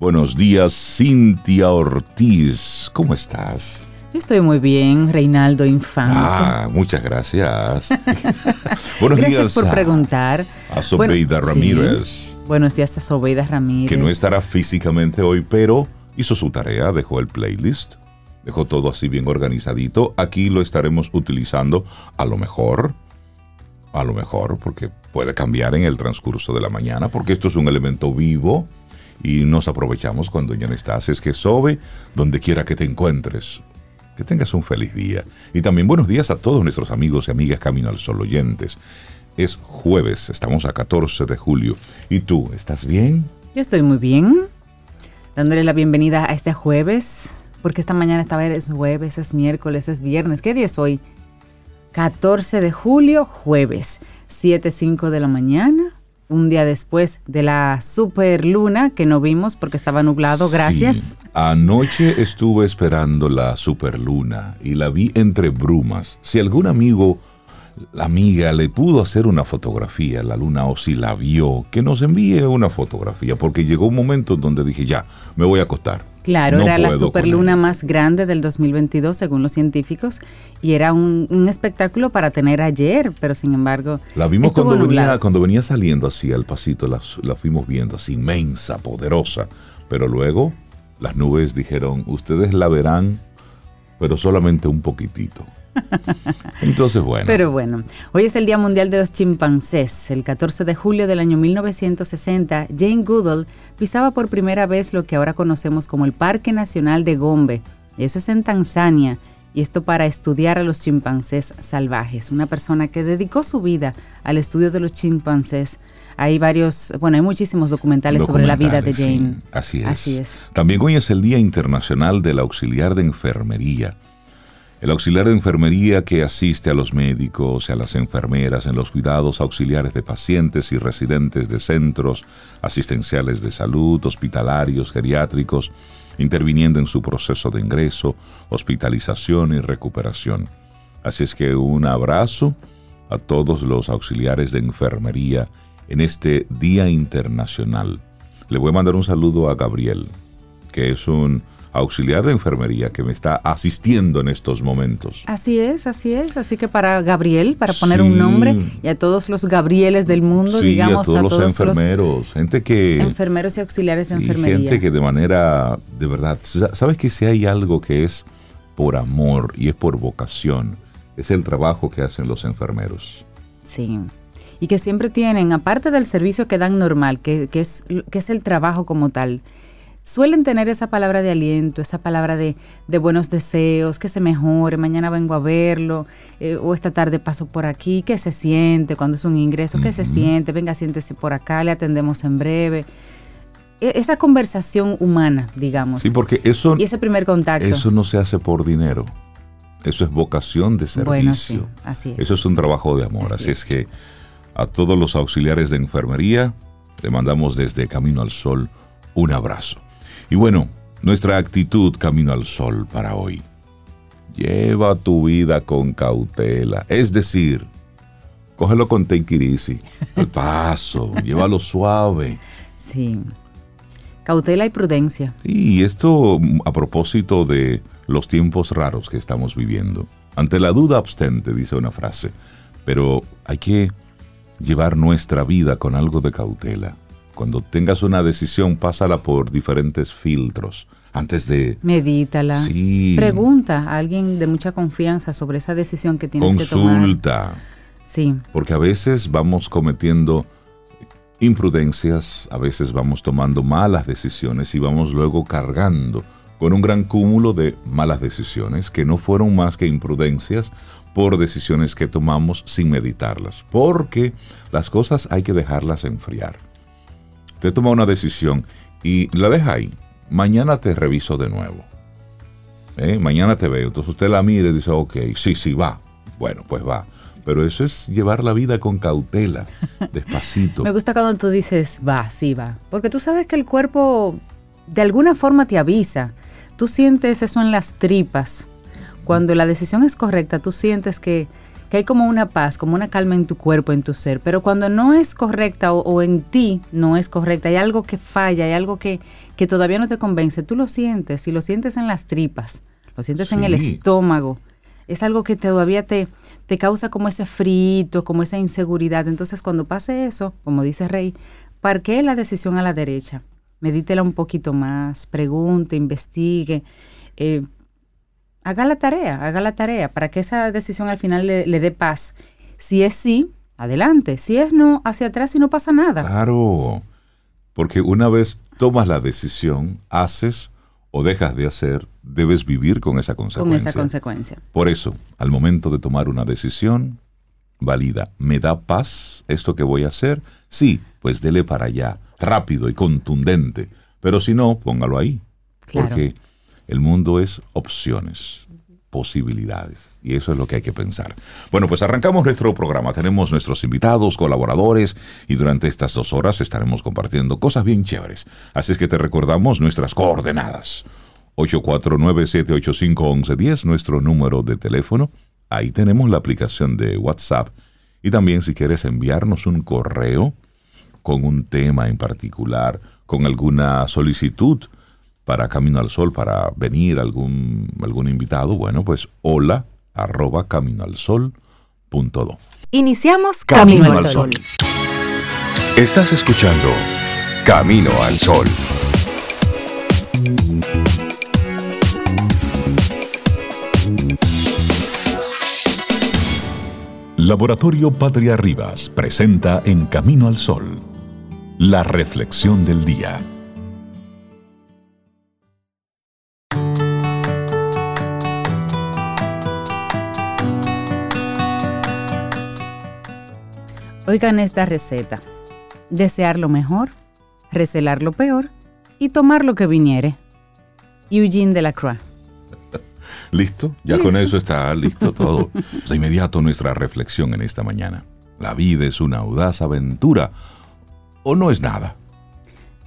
Buenos días, Cintia Ortiz. ¿Cómo estás? Estoy muy bien, Reinaldo Infante. Ah, muchas gracias. Buenos Gracias días por a, preguntar. a Sobeida Bueno, Ramírez, sí. Buenos días a Sobeida Ramírez. que no estará físicamente hoy, pero hizo su tarea, dejó el playlist, dejó todo así bien organizadito. Aquí lo estaremos utilizando a lo mejor, a lo mejor, porque puede cambiar en el transcurso de la mañana, porque esto es un elemento vivo y nos aprovechamos cuando ya no estás. Es que Sobe, donde quiera que te encuentres, que tengas un feliz día. Y también buenos días a todos nuestros amigos y amigas Camino al Sol oyentes. Es jueves, estamos a 14 de julio. ¿Y tú, estás bien? Yo estoy muy bien, dándole la bienvenida a este jueves, porque esta mañana estaba es jueves, es miércoles, es viernes. ¿Qué día es hoy? 14 de julio, jueves, 7.05 de la mañana. Un día después de la super luna que no vimos porque estaba nublado, gracias. Sí. Anoche estuve esperando la superluna y la vi entre brumas. Si algún amigo, la amiga, le pudo hacer una fotografía a la luna o si la vio, que nos envíe una fotografía, porque llegó un momento en donde dije, ya, me voy a acostar. Claro, No era la superluna más grande del 2022 según los científicos y era un, un espectáculo para tener ayer, pero sin embargo La vimos cuando venía, cuando venía saliendo así al pasito, la, la fuimos viendo así inmensa, poderosa. Pero luego las nubes dijeron, ustedes la verán, pero solamente un poquitito. Entonces, bueno. Pero bueno, hoy es el Día Mundial de los Chimpancés. El 14 de julio del año 1960, Jane Goodall pisaba por primera vez lo que ahora conocemos como el Parque Nacional de Gombe. Eso es en Tanzania. Y esto para estudiar a los chimpancés salvajes. Una persona que dedicó su vida al estudio de los chimpancés. Hay varios, bueno, hay muchísimos documentales, sobre la vida de Documentales, Jane. sí, así es. Así es. También hoy es el Día Internacional del Auxiliar de Enfermería. El auxiliar de enfermería que asiste a los médicos y a las enfermeras en los cuidados auxiliares de pacientes y residentes de centros asistenciales de salud, hospitalarios, geriátricos, interviniendo en su proceso de ingreso, hospitalización y recuperación. Así es que un abrazo a todos los auxiliares de enfermería en este Día Internacional. Le voy a mandar un saludo a Gabriel, que es un auxiliar de enfermería que me está asistiendo en estos momentos. Así es, así es. Así que para Gabriel, para poner Sí. un nombre, y a todos los Gabrieles del mundo, sí, digamos, a todos los enfermeros, gente que... enfermeros y auxiliares de sí, enfermería. gente que de manera, de verdad, sa- ¿sabes que si hay algo que es por amor y es por vocación? Es el trabajo que hacen los enfermeros. Sí. Y que siempre tienen, aparte del servicio que dan normal, que, que es, que es el trabajo como tal, suelen tener esa palabra de aliento, esa palabra de, de buenos deseos, que se mejore, mañana vengo a verlo, eh, o esta tarde paso por aquí, que se siente cuando es un ingreso, que se siente, venga, siéntese por acá, le atendemos en breve. E- Esa conversación humana, digamos. Sí, porque eso, y ese primer contacto. eso no se hace por dinero. Eso es vocación de servicio. bueno, sí, así es. Eso es un trabajo de amor. Así Así, es. es. que a todos los auxiliares de enfermería le mandamos desde Camino al Sol un abrazo. Y bueno, nuestra actitud Camino al Sol para hoy. Lleva tu vida con cautela. Es decir, cógelo con easy. Al paso, llévalo suave. Sí. Cautela y prudencia. Y esto mm, a propósito de los tiempos raros que estamos viviendo. Ante la duda abstente, dice una frase, pero hay que llevar nuestra vida con algo de cautela. Cuando tengas una decisión, pásala por diferentes filtros antes de... Medítala. Sí. Pregunta a alguien de mucha confianza sobre esa decisión que tienes que tomar. Consulta. Sí, Porque a veces vamos cometiendo imprudencias, a veces vamos tomando malas decisiones y vamos luego cargando con un gran cúmulo de malas decisiones que no fueron más que imprudencias por decisiones que tomamos sin meditarlas. Porque las cosas hay que dejarlas enfriar. Usted toma una decisión y la deja ahí. Mañana te reviso de nuevo. ¿Eh? Mañana te veo. Entonces usted la mira y dice, ok, sí, sí, va. Bueno, pues va. Pero eso es llevar la vida con cautela, despacito. me gusta cuando tú dices, va, sí, va. Porque tú sabes que el cuerpo de alguna forma te avisa. Tú sientes eso en las tripas. Cuando la decisión es correcta, tú sientes que, que hay como una paz, como una calma en tu cuerpo, en tu ser, pero cuando no es correcta o, en ti no es correcta, hay algo que falla, hay algo que, que, todavía no te convence, tú lo sientes y lo sientes en las tripas, lo sientes en el estómago. Es algo que todavía te, te causa como ese frito, como esa inseguridad. Entonces, cuando pase eso, como dice Rey, parquee la decisión a la derecha, medítela un poquito más, pregunte, investigue, eh, haga la tarea, haga la tarea para que esa decisión al final le, dé paz. Si es sí, adelante. Si es no, hacia atrás y no pasa nada. Claro, porque una vez tomas la decisión, haces o dejas de hacer, debes vivir con esa consecuencia. Con esa consecuencia. Por eso, al momento de tomar una decisión, valida, ¿me da paz esto que voy a hacer? Sí, pues dele para allá, rápido y contundente. Pero si no, póngalo ahí. Porque el mundo es opciones, posibilidades. Y eso es lo que hay que pensar. Bueno, pues arrancamos nuestro programa. Tenemos nuestros invitados, colaboradores, y durante estas dos horas estaremos compartiendo cosas bien chéveres. Así es que te recordamos nuestras coordenadas. 849-785-1110, nuestro número de teléfono. Ahí tenemos la aplicación de WhatsApp. Y también si quieres enviarnos un correo con un tema en particular, con alguna solicitud, para Camino al Sol, para venir algún, algún invitado, bueno, pues hola arroba caminoalsol.do. Iniciamos Camino, al Sol. Estás escuchando Camino al Sol. Laboratorio Patria Rivas presenta en Camino al Sol la reflexión del día. Oigan esta receta. Desear lo mejor, recelar lo peor y tomar lo que viniere. Eugene de la Croix. ¿Listo? Ya con eso está listo todo. De inmediato nuestra reflexión en esta mañana. ¿La vida es una audaz aventura o no es nada?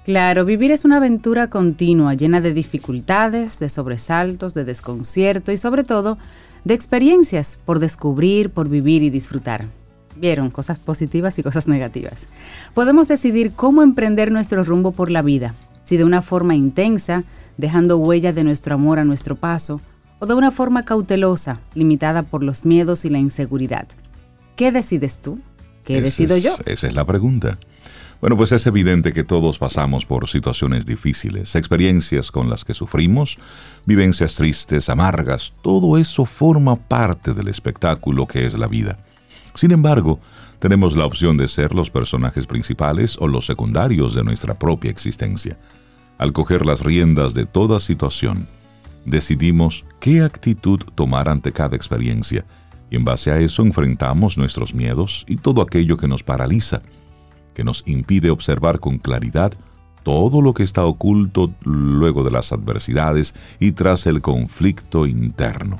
Claro, vivir es una aventura continua, llena de dificultades, de sobresaltos, de desconcierto y sobre todo de experiencias por descubrir, por vivir y disfrutar. Vieron cosas positivas y cosas negativas. Podemos decidir cómo emprender nuestro rumbo por la vida, si de una forma intensa, dejando huella de nuestro amor a nuestro paso, o de una forma cautelosa, limitada por los miedos y la inseguridad. ¿Qué decides tú? ¿Qué decido yo? Esa es la pregunta. Bueno, pues es evidente que todos pasamos por situaciones difíciles, experiencias con las que sufrimos, vivencias tristes, amargas, todo eso forma parte del espectáculo que es la vida. Sin embargo, tenemos la opción de ser los personajes principales o los secundarios de nuestra propia existencia. Al coger las riendas de toda situación, decidimos qué actitud tomar ante cada experiencia y en base a eso enfrentamos nuestros miedos y todo aquello que nos paraliza, que nos impide observar con claridad todo lo que está oculto luego de las adversidades y tras el conflicto interno.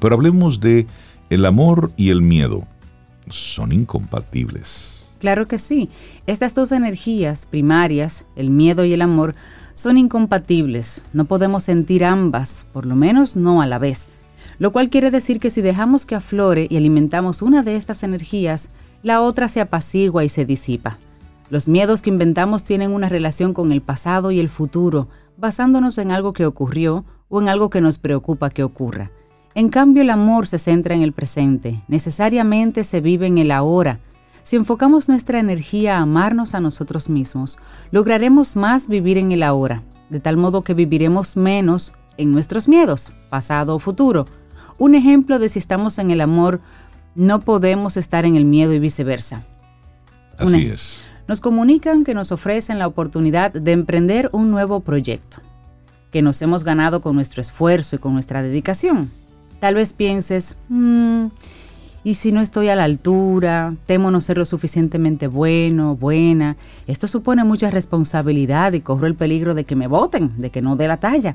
Pero hablemos de el amor y el miedo son incompatibles. Claro que sí. Estas dos energías primarias, el miedo y el amor, son incompatibles. No podemos sentir ambas, por lo menos no a la vez. Lo cual quiere decir que si dejamos que aflore y alimentamos una de estas energías, la otra se apacigua y se disipa. Los miedos que inventamos tienen una relación con el pasado y el futuro, basándonos en algo que ocurrió o en algo que nos preocupa que ocurra. En cambio, el amor se centra en el presente, necesariamente se vive en el ahora. Si enfocamos nuestra energía a amarnos a nosotros mismos, lograremos más vivir en el ahora, de tal modo que viviremos menos en nuestros miedos, pasado o futuro. Un ejemplo de si estamos en el amor, no podemos estar en el miedo y viceversa. Así es. Nos comunican que nos ofrecen la oportunidad de emprender un nuevo proyecto, que nos hemos ganado con nuestro esfuerzo y con nuestra dedicación. Tal vez pienses, mm, ¿y si no estoy a la altura? Temo no ser lo suficientemente bueno, buena. Esto supone mucha responsabilidad y corro el peligro de que me voten, de que no dé la talla.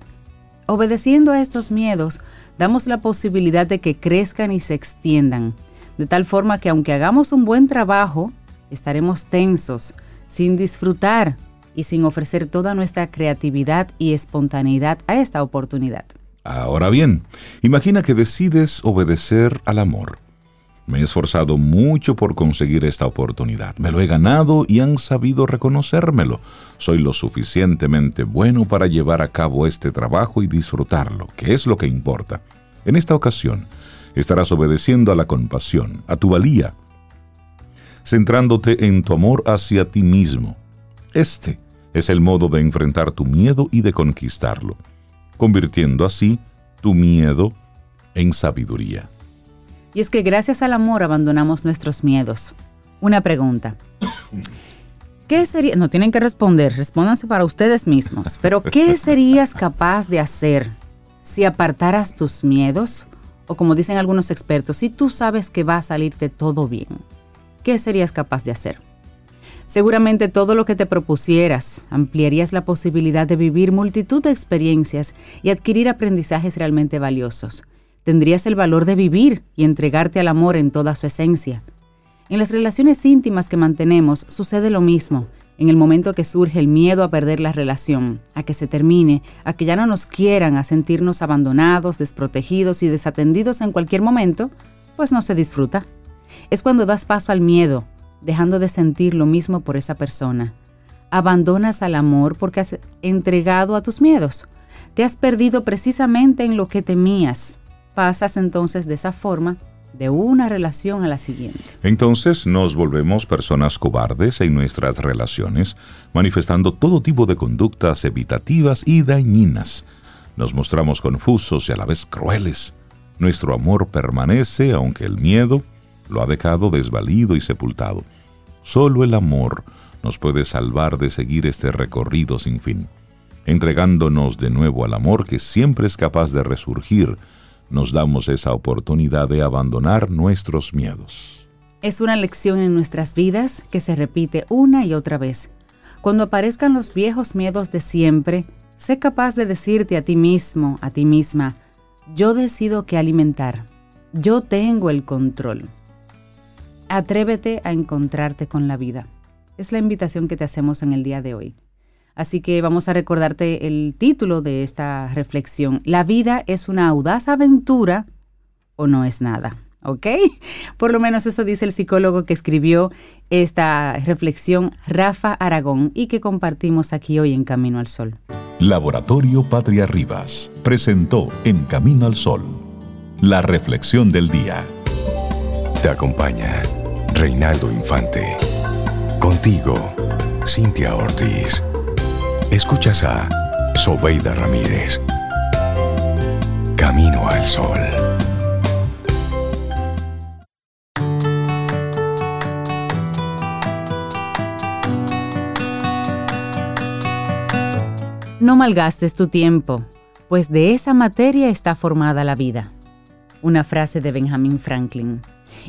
Obedeciendo a estos miedos, damos la posibilidad de que crezcan y se extiendan, de tal forma que aunque hagamos un buen trabajo, estaremos tensos, sin disfrutar y sin ofrecer toda nuestra creatividad y espontaneidad a esta oportunidad. Ahora bien, imagina que decides obedecer al amor. Me he esforzado mucho por conseguir esta oportunidad. Me lo he ganado y han sabido reconocérmelo. Soy lo suficientemente bueno para llevar a cabo este trabajo y disfrutarlo, que es lo que importa. En esta ocasión, estarás obedeciendo a la compasión, a tu valía, centrándote en tu amor hacia ti mismo. Este es el modo de enfrentar tu miedo y de conquistarlo, convirtiendo así tu miedo en sabiduría. Y es que gracias al amor abandonamos nuestros miedos. Una pregunta. ¿Qué sería? No tienen que responder, respóndanse para ustedes mismos. Pero ¿qué serías capaz de hacer si apartaras tus miedos? O como dicen algunos expertos, si tú sabes que va a salirte todo bien, ¿qué serías capaz de hacer? Seguramente todo lo que te propusieras ampliarías la posibilidad de vivir multitud de experiencias y adquirir aprendizajes realmente valiosos tendrías el valor de vivir y entregarte al amor en toda su esencia. En las relaciones íntimas que mantenemos sucede lo mismo. En el momento que surge el miedo a perder la relación, a que se termine, a que ya no nos quieran, a sentirnos abandonados, desprotegidos y desatendidos en cualquier momento, pues no se disfruta. Es cuando das paso al miedo, dejando de sentir lo mismo por esa persona. Abandonas al amor porque has entregado a tus miedos. Te has perdido precisamente en lo que temías, pasas entonces de esa forma de una relación a la siguiente. Entonces nos volvemos personas cobardes en nuestras relaciones, manifestando todo tipo de conductas evitativas y dañinas. Nos mostramos confusos y a la vez crueles. Nuestro amor permanece aunque el miedo lo ha dejado desvalido y sepultado. Solo el amor nos puede salvar de seguir este recorrido sin fin, entregándonos de nuevo al amor que siempre es capaz de resurgir nos damos esa oportunidad de abandonar nuestros miedos. Es una lección en nuestras vidas que se repite una y otra vez. Cuando aparezcan los viejos miedos de siempre, sé capaz de decirte a ti mismo, a ti misma, yo decido qué alimentar, yo tengo el control. Atrévete a encontrarte con la vida. Es la invitación que te hacemos en el día de hoy. Así que vamos a recordarte el título de esta reflexión. ¿La vida es una audaz aventura o no es nada? ¿Ok? Por lo menos eso dice el psicólogo que escribió esta reflexión, Rafa Aragón, y que compartimos aquí hoy en Camino al Sol. Laboratorio Patria Rivas presentó En Camino al Sol la reflexión del día. Te acompaña Reinaldo Infante. Contigo, Cintia Ortiz. Escuchas a Sobeida Ramírez. Camino al Sol. No malgastes tu tiempo, pues de esa materia está formada la vida. Una frase de Benjamin Franklin.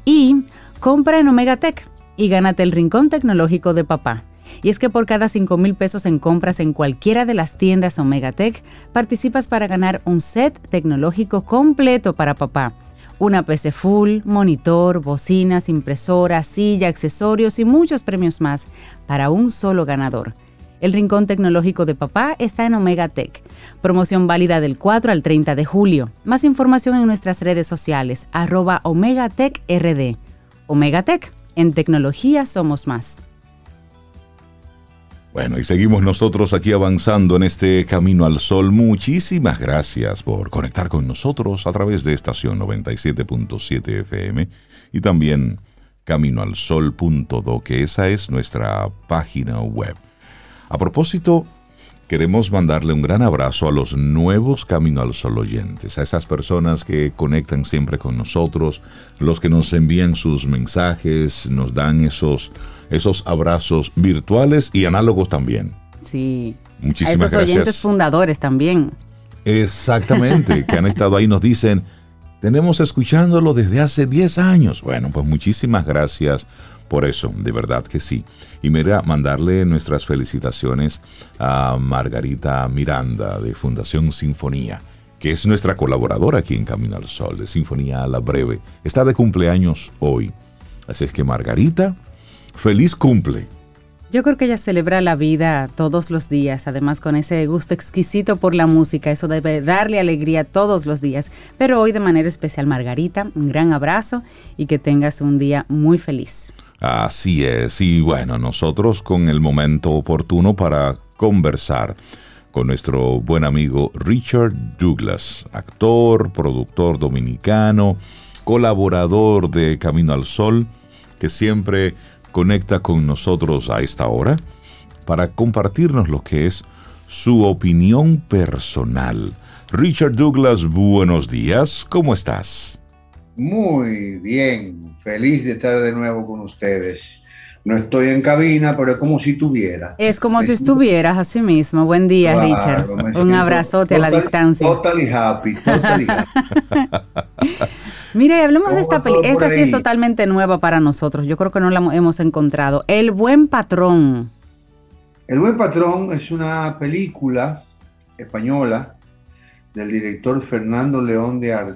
Y compra en Omega Tech y gánate el rincón tecnológico de papá y es que por cada 5 mil pesos en compras en cualquiera de las tiendas Omega Tech, participas para ganar un set tecnológico completo para papá. Una PC full, monitor, bocinas, impresora, silla, accesorios y muchos premios más para un solo ganador. El Rincón Tecnológico de Papá está en Omega Tech. Promoción válida del 4 al 30 de julio. Más información en nuestras redes sociales, arroba Omega Tech RD. Omega Tech, en tecnología somos más. Bueno, y seguimos nosotros aquí avanzando en este camino al sol. Muchísimas gracias por conectar con nosotros a través de estación 97.7 FM y también caminoalsol.do, que esa es nuestra página web. A propósito, queremos mandarle un gran abrazo a los nuevos Camino al Sol oyentes, a esas personas que conectan siempre con nosotros, los que nos envían sus mensajes, nos dan esos esos abrazos virtuales y análogos también. Sí. Muchísimas a esos gracias. oyentes fundadores también. Exactamente, que han estado ahí, nos dicen, tenemos escuchándolo desde hace 10 años. Bueno, pues muchísimas gracias por eso, de verdad que sí. Y mira, mandarle nuestras felicitaciones a Margarita Miranda de Fundación Sinfonía, que es nuestra colaboradora aquí en Camino al Sol, de Sinfonía a la Breve. Está de cumpleaños hoy. Así es que Margarita, feliz cumple. Yo creo que ella celebra la vida todos los días, además con ese gusto exquisito por la música, eso debe darle alegría todos los días, pero hoy de manera especial Margarita, un gran abrazo y que tengas un día muy feliz. Así es, y bueno, nosotros con el momento oportuno para conversar con nuestro buen amigo Richard Douglas, actor, productor dominicano, colaborador de Camino al Sol, que siempre conecta con nosotros a esta hora para compartirnos lo que es su opinión personal. Richard Douglas, buenos días, ¿cómo estás? Muy bien, feliz de estar de nuevo con ustedes. No estoy en cabina, pero es como si tuviera. Es como si estuvieras así mismo. Buen día, Richard. Un abrazote a la distancia. Totally happy, totally happy. Mire, hablemos de esta película. Esta sí es totalmente nueva para nosotros. Yo creo que no la hemos encontrado. El buen patrón. El buen patrón es una película española del director Fernando León de,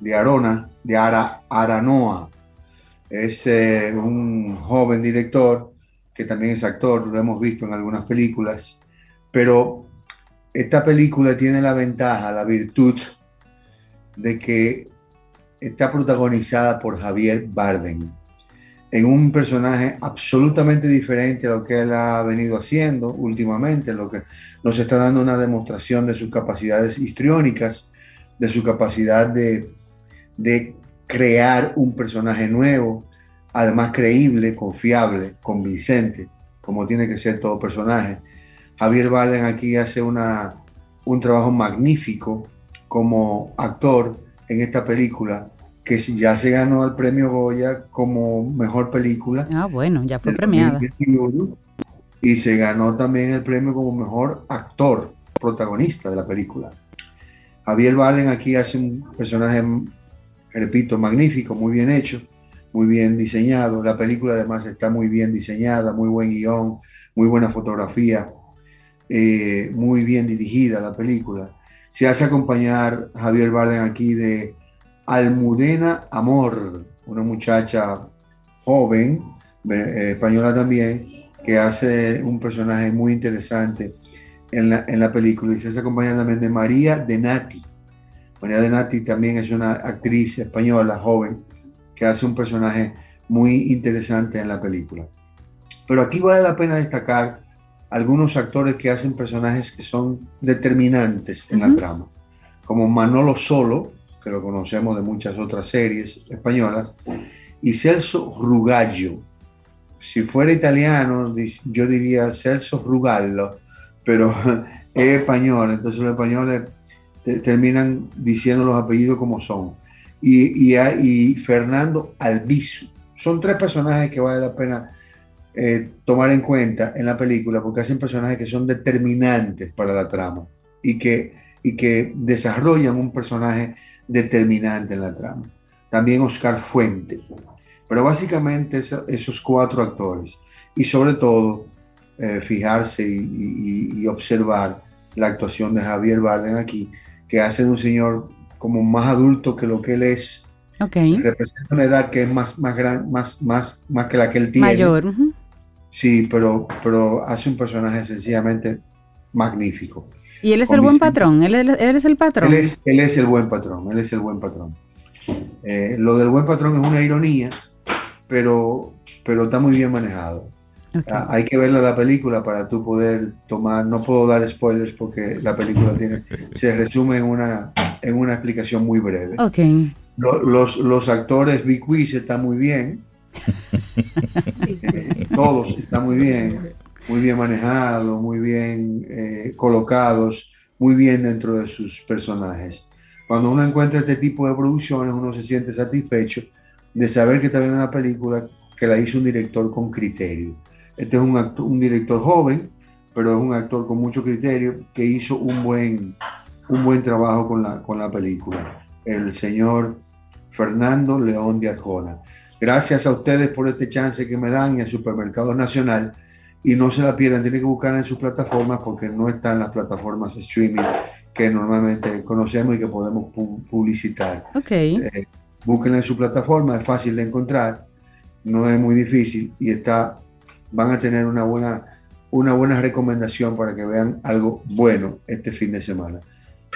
de Arona, de Aranoa. Es eh, un joven director que también es actor, lo hemos visto en algunas películas, pero esta película tiene la ventaja, la virtud de que está protagonizada por Javier Bardem, en un personaje absolutamente diferente a lo que él ha venido haciendo últimamente, lo que nos está dando una demostración de sus capacidades histriónicas, de su capacidad de, de crear un personaje nuevo, además creíble, confiable, convincente, como tiene que ser todo personaje. Javier Bardem aquí hace una, un trabajo magnífico como actor en esta película que ya se ganó el premio Goya como mejor película. Ah, bueno, ya fue premiada. Y se ganó también el premio como mejor actor protagonista de la película. Javier Bardem aquí hace un personaje, repito, magnífico, muy bien hecho, muy bien diseñado. La película además está muy bien diseñada, muy buen guion, muy buena fotografía, eh, muy bien dirigida la película. Se hace acompañar Javier Bardem aquí de Almudena Amor, una muchacha joven, eh, española también, que hace un personaje muy interesante en la, película y se hace acompañada también de María de Nati. María de Nati también es una actriz española joven que hace un personaje muy interesante en la película. Pero aquí vale la pena destacar algunos actores que hacen personajes que son determinantes en la trama, como Manolo Solo, que lo conocemos de muchas otras series españolas, y Celso Rugallo. Si fuera italiano, yo diría Celso Rugallo, pero es español, entonces los españoles terminan diciendo los apellidos como son. Y, y, Fernando Albizu. Son tres personajes que vale la pena eh, tomar en cuenta en la película porque hacen personajes que son determinantes para la trama y que, y que desarrollan un personaje determinante en la trama. También Oscar Fuente. Pero básicamente esos cuatro actores. Y sobre todo eh, fijarse y, observar la actuación de Javier Bardem aquí, que hace de un señor como más adulto que lo que él es. Okay. Representa una edad que es más, más, gran, más, más, más que la que él tiene. Mayor. Sí, pero, pero hace un personaje sencillamente magnífico. ¿Y él es el buen patrón? ¿Él, es el patrón? Él es, el buen patrón, él es el buen patrón. Eh, lo del buen patrón es una ironía, pero, pero está muy bien manejado. Ah, hay que verla la película para tú poder tomar, no puedo dar spoilers porque la película tiene, se resume en una, en una explicación muy breve. Okay. Los, los, actores, Big Wiz está muy bien. Todos están muy bien muy bien manejado, muy bien eh, colocados, muy bien dentro de sus personajes. Cuando uno encuentra este tipo de producciones, uno se siente satisfecho de saber que está viendo una película que la hizo un director con criterio. Este es un, un director joven, pero es un actor con mucho criterio que hizo un buen, un buen trabajo con la, con la película. El señor Fernando León de Arjona. Gracias a ustedes por este chance que me dan y al Supermercado Nacional y no se la pierdan, tienen que buscarla en sus plataformas porque no están las plataformas streaming que normalmente conocemos y que podemos publicitar. Ok. Eh, búsquenla en su plataforma, es fácil de encontrar, no es muy difícil y está van a tener una buena, una buena recomendación para que vean algo bueno este fin de semana.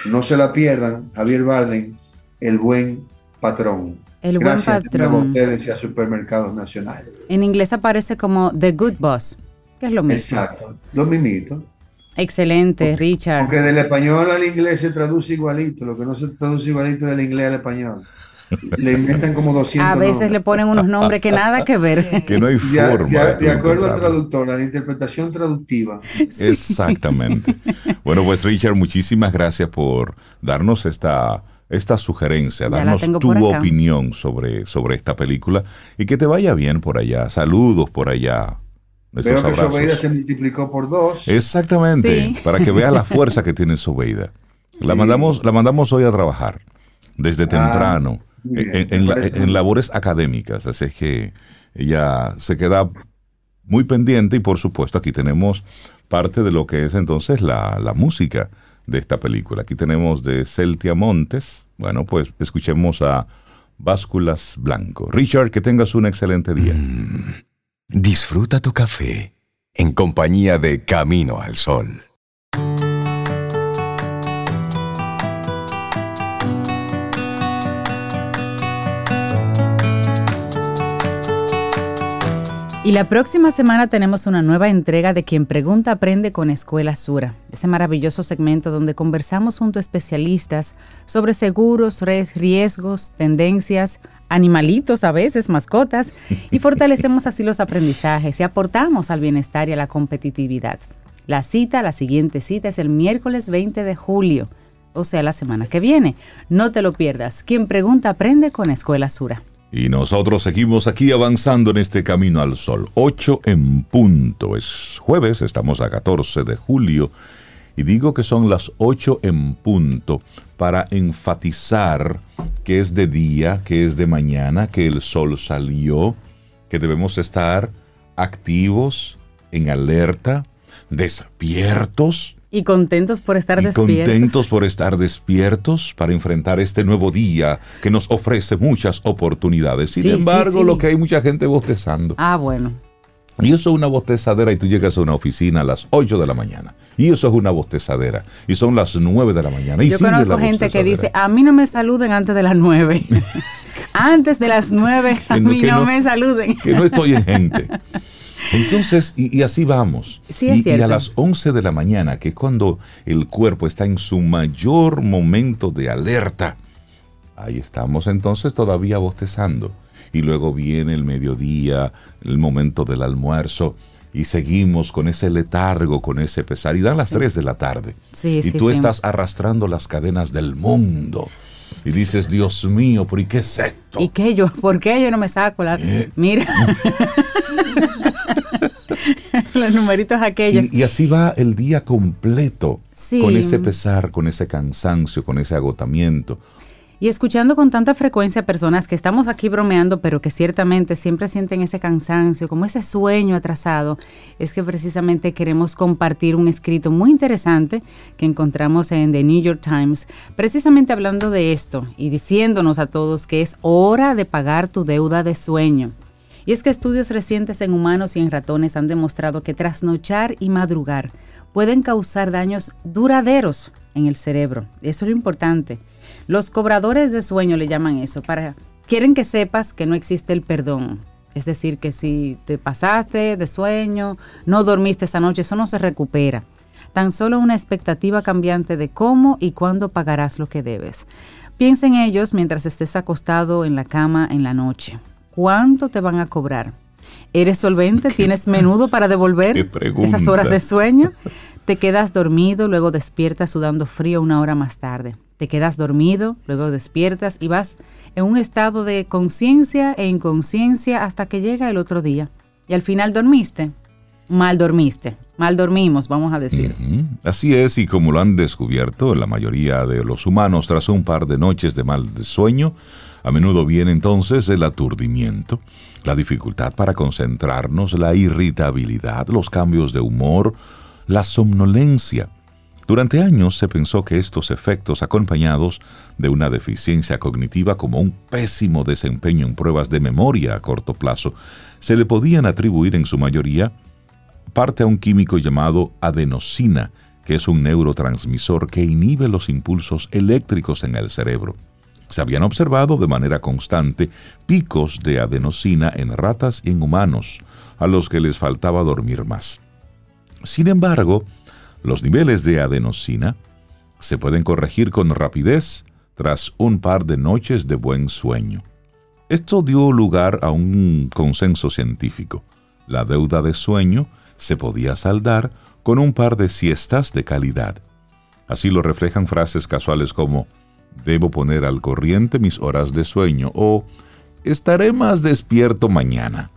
No se la pierdan, Javier Bardem, el buen patrón. El buen patrón. A ustedes y a supermercados nacionales. En inglés aparece como The Good Boss, que es lo mismo. Exacto, lo mismito. Excelente, Richard. Porque del español al inglés se traduce igualito, lo que no se traduce igualito del inglés al español. Le inventan como 200 A veces le ponen unos nombres que nada que ver. Que no hay forma. de, acuerdo al traductor, a la interpretación traductiva. Exactamente. Bueno, pues Richard, muchísimas gracias por darnos esta, esta sugerencia, darnos tu opinión sobre, sobre esta película y que te vaya bien por allá. Saludos por allá. Veo que Sobeida se multiplicó por dos. Exactamente, para que vea la fuerza que tiene Sobeida. La, mandamos, la mandamos hoy a trabajar, desde ah, temprano, en, labores académicas. Así es que ella se queda muy pendiente y por supuesto aquí tenemos parte de lo que es entonces la, la música de esta película. Aquí tenemos de Celtia Montes. Bueno, pues escuchemos a Básculas Blanco. Richard, que tengas un excelente día. Mm. Disfruta tu café en compañía de Camino al Sol. Y la próxima semana tenemos una nueva entrega de Quien Pregunta Aprende con Escuela Sura, ese maravilloso segmento donde conversamos junto a especialistas sobre seguros, riesgos, tendencias, animalitos a veces, mascotas, y fortalecemos así los aprendizajes y aportamos al bienestar y a la competitividad. La cita, la siguiente cita es el miércoles 20 de julio, o sea, la semana que viene. No te lo pierdas. Quien pregunta aprende con Escuela Sura. Y nosotros seguimos aquí avanzando en este camino al sol. 8 en punto. Es jueves, estamos a 14 de julio. Y digo que son las 8 en punto para enfatizar que es de día, que es de mañana, que el sol salió, que debemos estar activos, en alerta, despiertos. Y contentos por estar y despiertos. Contentos por estar despiertos para enfrentar este nuevo día que nos ofrece muchas oportunidades. Sin embargo, lo que hay mucha gente bostezando. Ah, bueno. Y eso es una bostezadera y tú llegas a una oficina a las 8 de la mañana. Y eso es una bostezadera. Y son las 9 de la mañana. Y Yo conozco gente que dice, a mí no me saluden antes de las 9. antes de las 9 a mí no, me saluden. que no estoy en gente. Entonces, y, así vamos. Sí, es y, y, a las 11 de la mañana, que es cuando el cuerpo está en su mayor momento de alerta, ahí estamos entonces todavía bostezando y luego viene el mediodía, el momento del almuerzo y seguimos con ese letargo, con ese pesar. Y dan las 3 de la tarde. y tú estás arrastrando las cadenas del mundo. Y dices, Dios mío, ¿por qué es esto? ¿Y qué yo? ¿Por qué yo no me saco la... Eh. Mira. Los numeritos aquellos. Y, así va el día completo. Con ese pesar, con ese cansancio, con ese agotamiento. Y escuchando con tanta frecuencia personas que estamos aquí bromeando, pero que ciertamente siempre sienten ese cansancio, como ese sueño atrasado, es que precisamente queremos compartir un escrito muy interesante que encontramos en The New York Times, precisamente hablando de esto y diciéndonos a todos que es hora de pagar tu deuda de sueño. Y es que estudios recientes en humanos y en ratones han demostrado que trasnochar y madrugar pueden causar daños duraderos en el cerebro. Eso es lo importante. Los cobradores de sueño le llaman eso, para quieren que sepas que no existe el perdón. Es decir, que si te pasaste de sueño, no dormiste esa noche, eso no se recupera. Tan solo una expectativa cambiante de cómo y cuándo pagarás lo que debes. Piensa en ellos mientras estés acostado en la cama en la noche. ¿Cuánto te van a cobrar? ¿Eres solvente? ¿Tienes menudo para devolver esas horas de sueño? Te quedas dormido, luego despiertas sudando frío una hora más tarde te quedas dormido, luego despiertas y vas en un estado de conciencia e inconsciencia hasta que llega el otro día. Y al final dormiste, mal dormiste, mal dormimos, vamos a decir. Así es, y como lo han descubierto la mayoría de los humanos tras un par de noches de mal sueño, a menudo viene entonces el aturdimiento, la dificultad para concentrarnos, la irritabilidad, los cambios de humor, la somnolencia. Durante años se pensó que estos efectos acompañados de una deficiencia cognitiva como un pésimo desempeño en pruebas de memoria a corto plazo se le podían atribuir en su mayoría parte a un químico llamado adenosina, que es un neurotransmisor que inhibe los impulsos eléctricos en el cerebro. Se habían observado de manera constante picos de adenosina en ratas y en humanos, a los que les faltaba dormir más. Sin embargo, los niveles de adenosina se pueden corregir con rapidez tras un par de noches de buen sueño. Esto dio lugar a un consenso científico. La deuda de sueño se podía saldar con un par de siestas de calidad. Así lo reflejan frases casuales como debo poner al corriente mis horas de sueño o estaré más despierto mañana.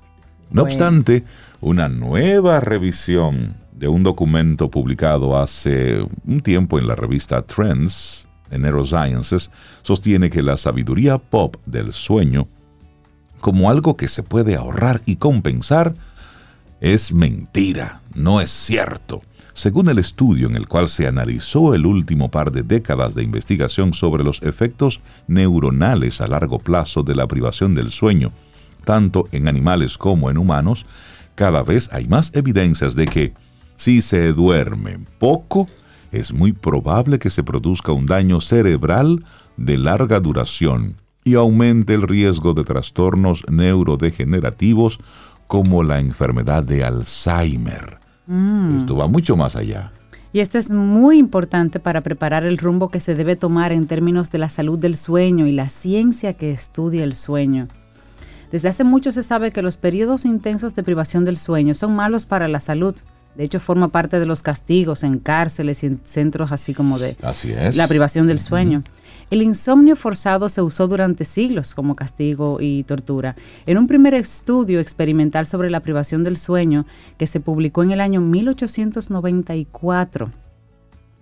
No obstante, una nueva revisión de un documento publicado hace un tiempo en la revista Trends de Neurosciences sostiene que la sabiduría pop del sueño, como algo que se puede ahorrar y compensar, es mentira, no es cierto. Según el estudio en el cual se analizó el último par de décadas de investigación sobre los efectos neuronales a largo plazo de la privación del sueño, tanto en animales como en humanos, cada vez hay más evidencias de que si se duerme poco, es muy probable que se produzca un daño cerebral de larga duración y aumente el riesgo de trastornos neurodegenerativos como la enfermedad de Alzheimer. Mm. Esto va mucho más allá. Y esto es muy importante para preparar el rumbo que se debe tomar en términos de la salud del sueño y la ciencia que estudia el sueño. Desde hace mucho se sabe que los periodos intensos de privación del sueño son malos para la salud. De hecho, forma parte de los castigos en cárceles y en centros así como de la privación del sueño. El insomnio forzado se usó durante siglos como castigo y tortura. En un primer estudio experimental sobre la privación del sueño que se publicó en el año 1894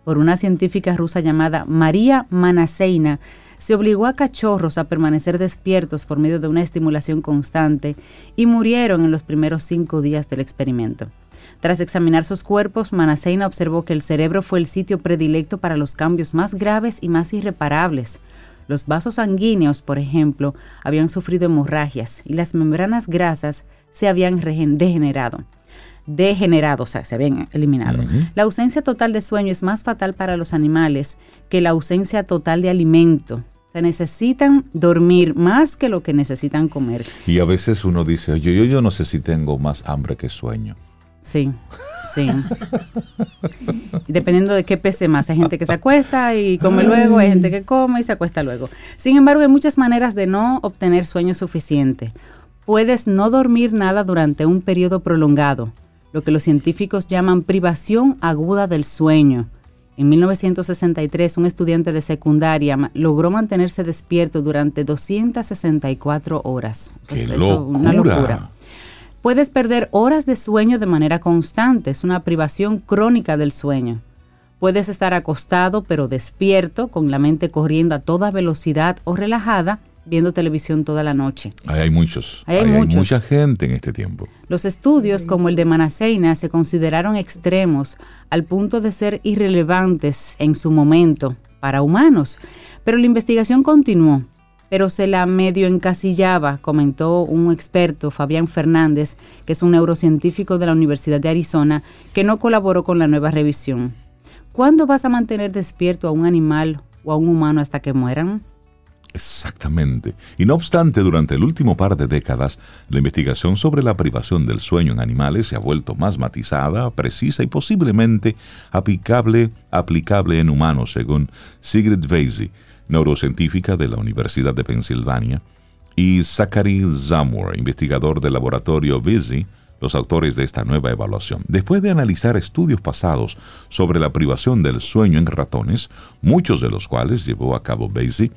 por una científica rusa llamada María Manaseina, se obligó a cachorros a permanecer despiertos por medio de una estimulación constante y murieron en los primeros cinco días del experimento. Tras examinar sus cuerpos, Manaseina observó que el cerebro fue el sitio predilecto para los cambios más graves y más irreparables. Los vasos sanguíneos, por ejemplo, habían sufrido hemorragias y las membranas grasas se habían degenerado. Degenerado, o sea, se habían eliminado. La ausencia total de sueño es más fatal para los animales que la ausencia total de alimento. Se necesitan dormir más que lo que necesitan comer. Y a veces uno dice, yo, yo, yo no sé si tengo más hambre que sueño. Sí, sí. Dependiendo de qué pese más. Hay gente que se acuesta y come luego, hay gente que come y se acuesta luego. Sin embargo, hay muchas maneras de no obtener sueño suficiente. Puedes no dormir nada durante un periodo prolongado, lo que los científicos llaman privación aguda del sueño. En 1963, un estudiante de secundaria logró mantenerse despierto durante 264 horas. ¡Qué Una locura. Puedes perder horas de sueño de manera constante, es una privación crónica del sueño. Puedes estar acostado pero despierto, con la mente corriendo a toda velocidad o relajada, viendo televisión toda la noche. Ahí hay muchos. hay, mucha gente en este tiempo. Los estudios, como el de Manaseina, se consideraron extremos al punto de ser irrelevantes en su momento para humanos. Pero la investigación continuó pero se la medio encasillaba, comentó un experto, Fabián Fernández, que es un neurocientífico de la Universidad de Arizona, que no colaboró con la nueva revisión. ¿Cuándo vas a mantener despierto a un animal o a un humano hasta que mueran? Exactamente. Y no obstante, durante el último par de décadas, la investigación sobre la privación del sueño en animales se ha vuelto más matizada, precisa y posiblemente aplicable, aplicable en humanos, según Sigrid Weise, neurocientífica de la Universidad de Pensilvania, y Zachary Zamor, investigador del laboratorio Busy, los autores de esta nueva evaluación. Después de analizar estudios pasados sobre la privación del sueño en ratones, muchos de los cuales llevó a cabo Basie,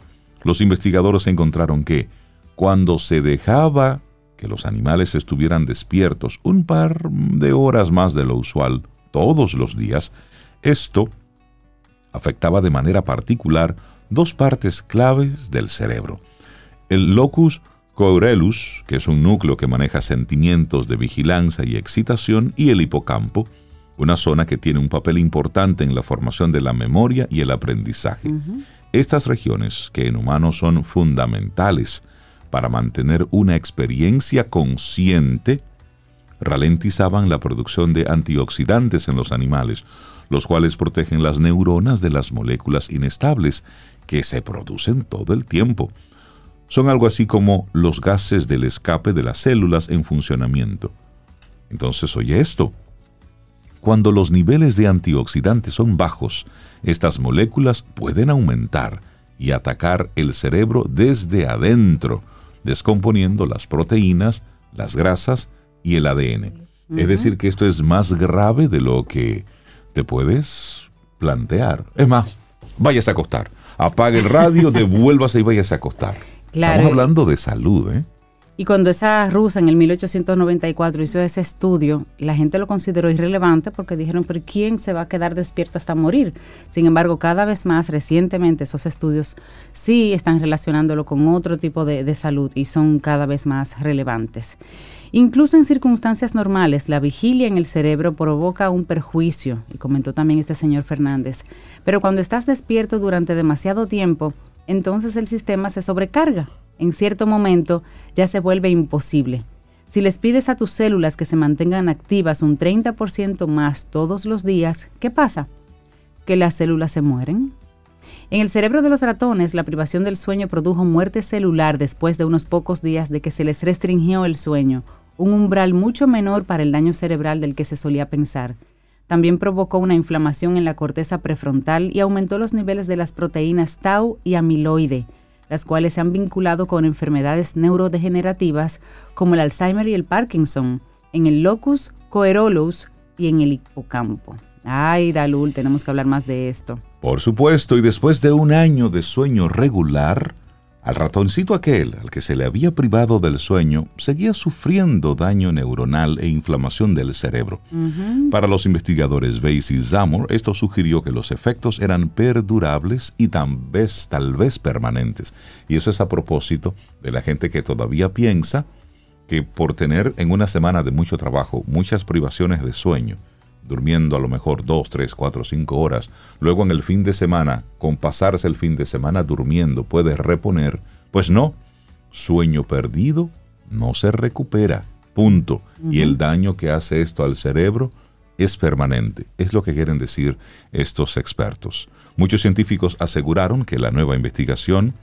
los investigadores encontraron que cuando se dejaba que los animales estuvieran despiertos un par de horas más de lo usual todos los días, esto afectaba de manera particular dos partes claves del cerebro. El locus coeurelus, que es un núcleo que maneja sentimientos de vigilancia y excitación, y el hipocampo, una zona que tiene un papel importante en la formación de la memoria y el aprendizaje. Estas regiones, que en humanos son fundamentales para mantener una experiencia consciente, ralentizaban la producción de antioxidantes en los animales, los cuales protegen las neuronas de las moléculas inestables que se producen todo el tiempo. Son algo así como los gases del escape de las células en funcionamiento. Entonces, oye esto. Cuando los niveles de antioxidantes son bajos, estas moléculas pueden aumentar y atacar el cerebro desde adentro, descomponiendo las proteínas, las grasas y el ADN. Es decir, que esto es más grave de lo que te puedes plantear. Es más, vayas a acostar. Apague el radio, devuélvase y vayas a acostar. Estamos hablando de salud, ¿eh? Y cuando esa rusa en el 1894 hizo ese estudio, la gente lo consideró irrelevante porque dijeron, pero ¿quién se va a quedar despierto hasta morir? Sin embargo, cada vez más recientemente esos estudios sí están relacionándolo con otro tipo de, de salud y son cada vez más relevantes. Incluso en circunstancias normales, la vigilia en el cerebro provoca un perjuicio, y comentó también este señor Fernández. Pero cuando estás despierto durante demasiado tiempo, entonces el sistema se sobrecarga en cierto momento ya se vuelve imposible. Si les pides a tus células que se mantengan activas un 30% más todos los días, ¿qué pasa? Que las células se mueren. En el cerebro de los ratones, la privación del sueño produjo muerte celular después de unos pocos días de que se les restringió el sueño, un umbral mucho menor para el daño cerebral del que se solía pensar. También provocó una inflamación en la corteza prefrontal y aumentó los niveles de las proteínas tau y amiloide, las cuales se han vinculado con enfermedades neurodegenerativas como el Alzheimer y el Parkinson, en el locus coeruleus y en el hipocampo. Ay, Dalul, tenemos que hablar más de esto. Por supuesto, y después de un año de sueño regular, al ratoncito aquel, al que se le había privado del sueño, seguía sufriendo daño neuronal e inflamación del cerebro. Para los investigadores Weiss y Zamor, esto sugirió que los efectos eran perdurables y tal vez, tal vez permanentes. Y eso es a propósito de la gente que todavía piensa que por tener en una semana de mucho trabajo muchas privaciones de sueño, durmiendo a lo mejor dos, tres, cuatro, cinco horas. Luego en el fin de semana, con pasarse el fin de semana durmiendo, puedes reponer. Pues no, sueño perdido no se recupera. Punto. Y el daño que hace esto al cerebro es permanente. Es lo que quieren decir estos expertos. Muchos científicos aseguraron que la nueva investigación,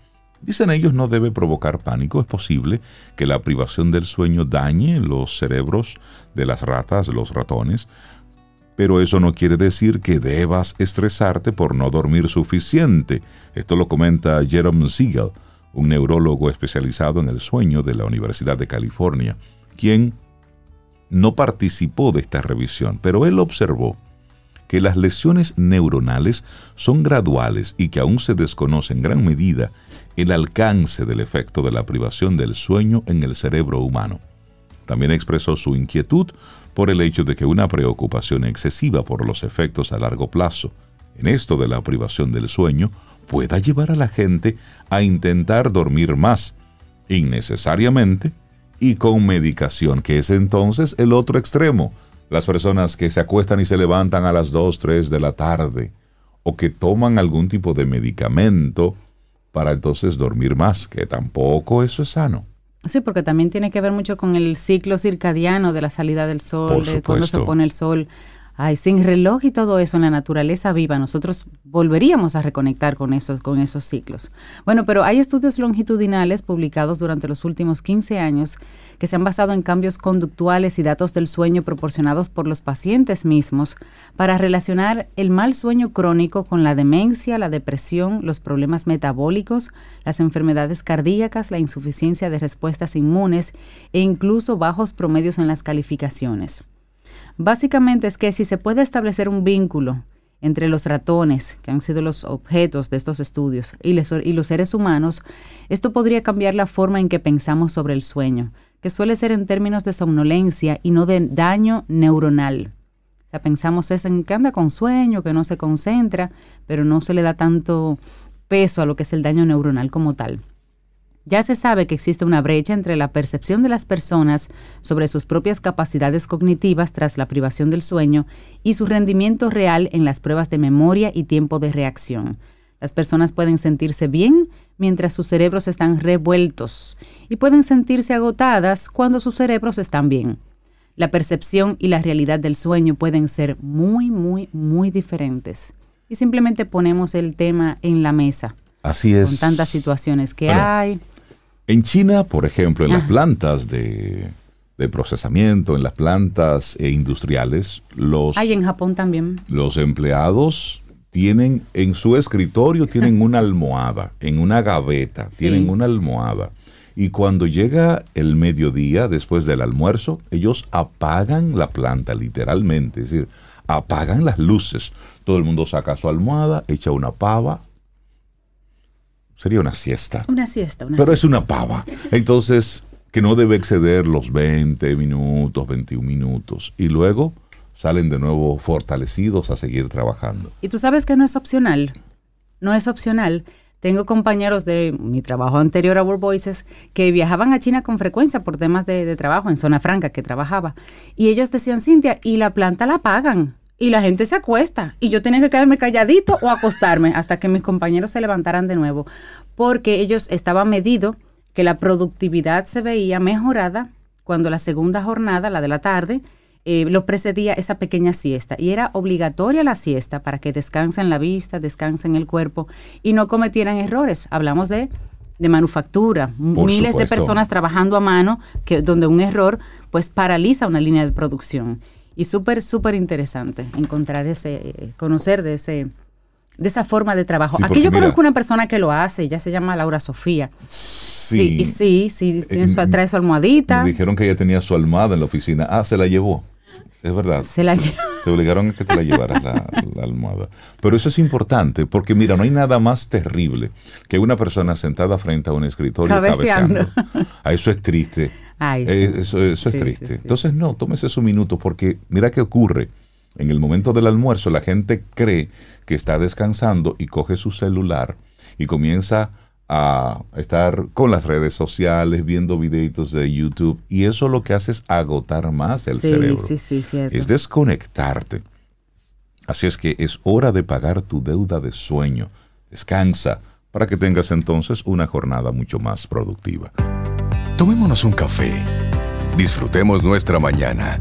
dicen ellos, no debe provocar pánico. Es posible que la privación del sueño dañe los cerebros de las ratas, los ratones, pero eso no quiere decir que debas estresarte por no dormir suficiente. Esto lo comenta Jerome Siegel, un neurólogo especializado en el sueño de la Universidad de California, quien no participó de esta revisión, pero él observó que las lesiones neuronales son graduales y que aún se desconoce en gran medida el alcance del efecto de la privación del sueño en el cerebro humano. También expresó su inquietud por el hecho de que una preocupación excesiva por los efectos a largo plazo en esto de la privación del sueño pueda llevar a la gente a intentar dormir más, innecesariamente, y con medicación, que es entonces el otro extremo. Las personas que se acuestan y se levantan a las 2, 3 de la tarde, o que toman algún tipo de medicamento para entonces dormir más, que tampoco eso es sano. Sí, porque también tiene que ver mucho con el ciclo circadiano de la salida del sol, de cuando se pone el sol. Ay, sin reloj y todo eso en la naturaleza viva, nosotros volveríamos a reconectar con esos, con esos ciclos. Bueno, pero hay estudios longitudinales publicados durante los últimos 15 años que se han basado en cambios conductuales y datos del sueño proporcionados por los pacientes mismos para relacionar el mal sueño crónico con la demencia, la depresión, los problemas metabólicos, las enfermedades cardíacas, la insuficiencia de respuestas inmunes e incluso bajos promedios en las calificaciones. Básicamente es que si se puede establecer un vínculo entre los ratones, que han sido los objetos de estos estudios, y, los seres humanos, esto podría cambiar la forma en que pensamos sobre el sueño, que suele ser en términos de somnolencia y no de daño neuronal. O sea, pensamos es en que anda con sueño, que no se concentra, pero no se le da tanto peso a lo que es el daño neuronal como tal. Ya se sabe que existe una brecha entre la percepción de las personas sobre sus propias capacidades cognitivas tras la privación del sueño y su rendimiento real en las pruebas de memoria y tiempo de reacción. Las personas pueden sentirse bien mientras sus cerebros están revueltos y pueden sentirse agotadas cuando sus cerebros están bien. la percepción y la realidad del sueño pueden ser muy, muy, muy diferentes. Y simplemente ponemos el tema en la mesa. Así es. Con tantas situaciones que hay. En China, por ejemplo, en las Ajá. plantas de, de procesamiento, en las plantas eh, industriales, los, Hay en Japón también. los empleados tienen en su escritorio tienen una almohada, en una gaveta tienen una almohada. Y cuando llega el mediodía, después del almuerzo, ellos apagan la planta, literalmente. Es decir, apagan las luces. Todo el mundo saca su almohada, echa una pava. Sería una siesta. Una siesta, una Pero es una pava. Entonces, que no debe exceder los 20 minutos, 21 minutos. Y luego salen de nuevo fortalecidos a seguir trabajando. Y tú sabes que no es opcional. No es opcional. Tengo compañeros de mi trabajo anterior a World Voices que viajaban a China con frecuencia por temas de, de trabajo en zona franca que trabajaba. Y ellos decían, Cintia, y la planta la pagan. Y la gente se acuesta. Y yo tenía que quedarme calladito o acostarme hasta que mis compañeros se levantaran de nuevo. Porque ellos estaban medido que la productividad se veía mejorada cuando la segunda jornada, la de la tarde, eh, lo precedía esa pequeña siesta. Y era obligatoria la siesta para que descansen la vista, descansen el cuerpo y no cometieran errores. Hablamos de, de manufactura, Por miles de personas trabajando a mano, que, donde un error pues paraliza una línea de producción. Y súper, súper interesante encontrar ese, eh, conocer de ese de esa forma de trabajo. Sí, Aquí yo mira- conozco una persona que lo hace, ella se llama Laura Sofía. Sí, y sí, sí, tiene su, Eh, trae su almohadita, Me dijeron que ella tenía su almohada en la oficina. Ah, se la llevó. Es verdad. se la lleva. Te obligaron a que te la llevaras la, la almohada. Pero eso es importante, porque mira, no hay nada más terrible que una persona sentada frente a un escritorio Cabeceando. cabeceando. A eso es triste. Ay, Eh, eso es triste. sí, Entonces, no, tómese su minuto, porque mira qué ocurre. En el momento del almuerzo, la gente cree que está descansando y coge su celular y comienza a estar con las redes sociales, viendo videitos de YouTube. Y eso lo que hace es agotar más el sí, cerebro sí, sí, cierto. es desconectarte. Así es que es hora de pagar tu deuda de sueño. Descansa para que tengas entonces una jornada mucho más productiva. Tomémonos un café. Disfrutemos nuestra mañana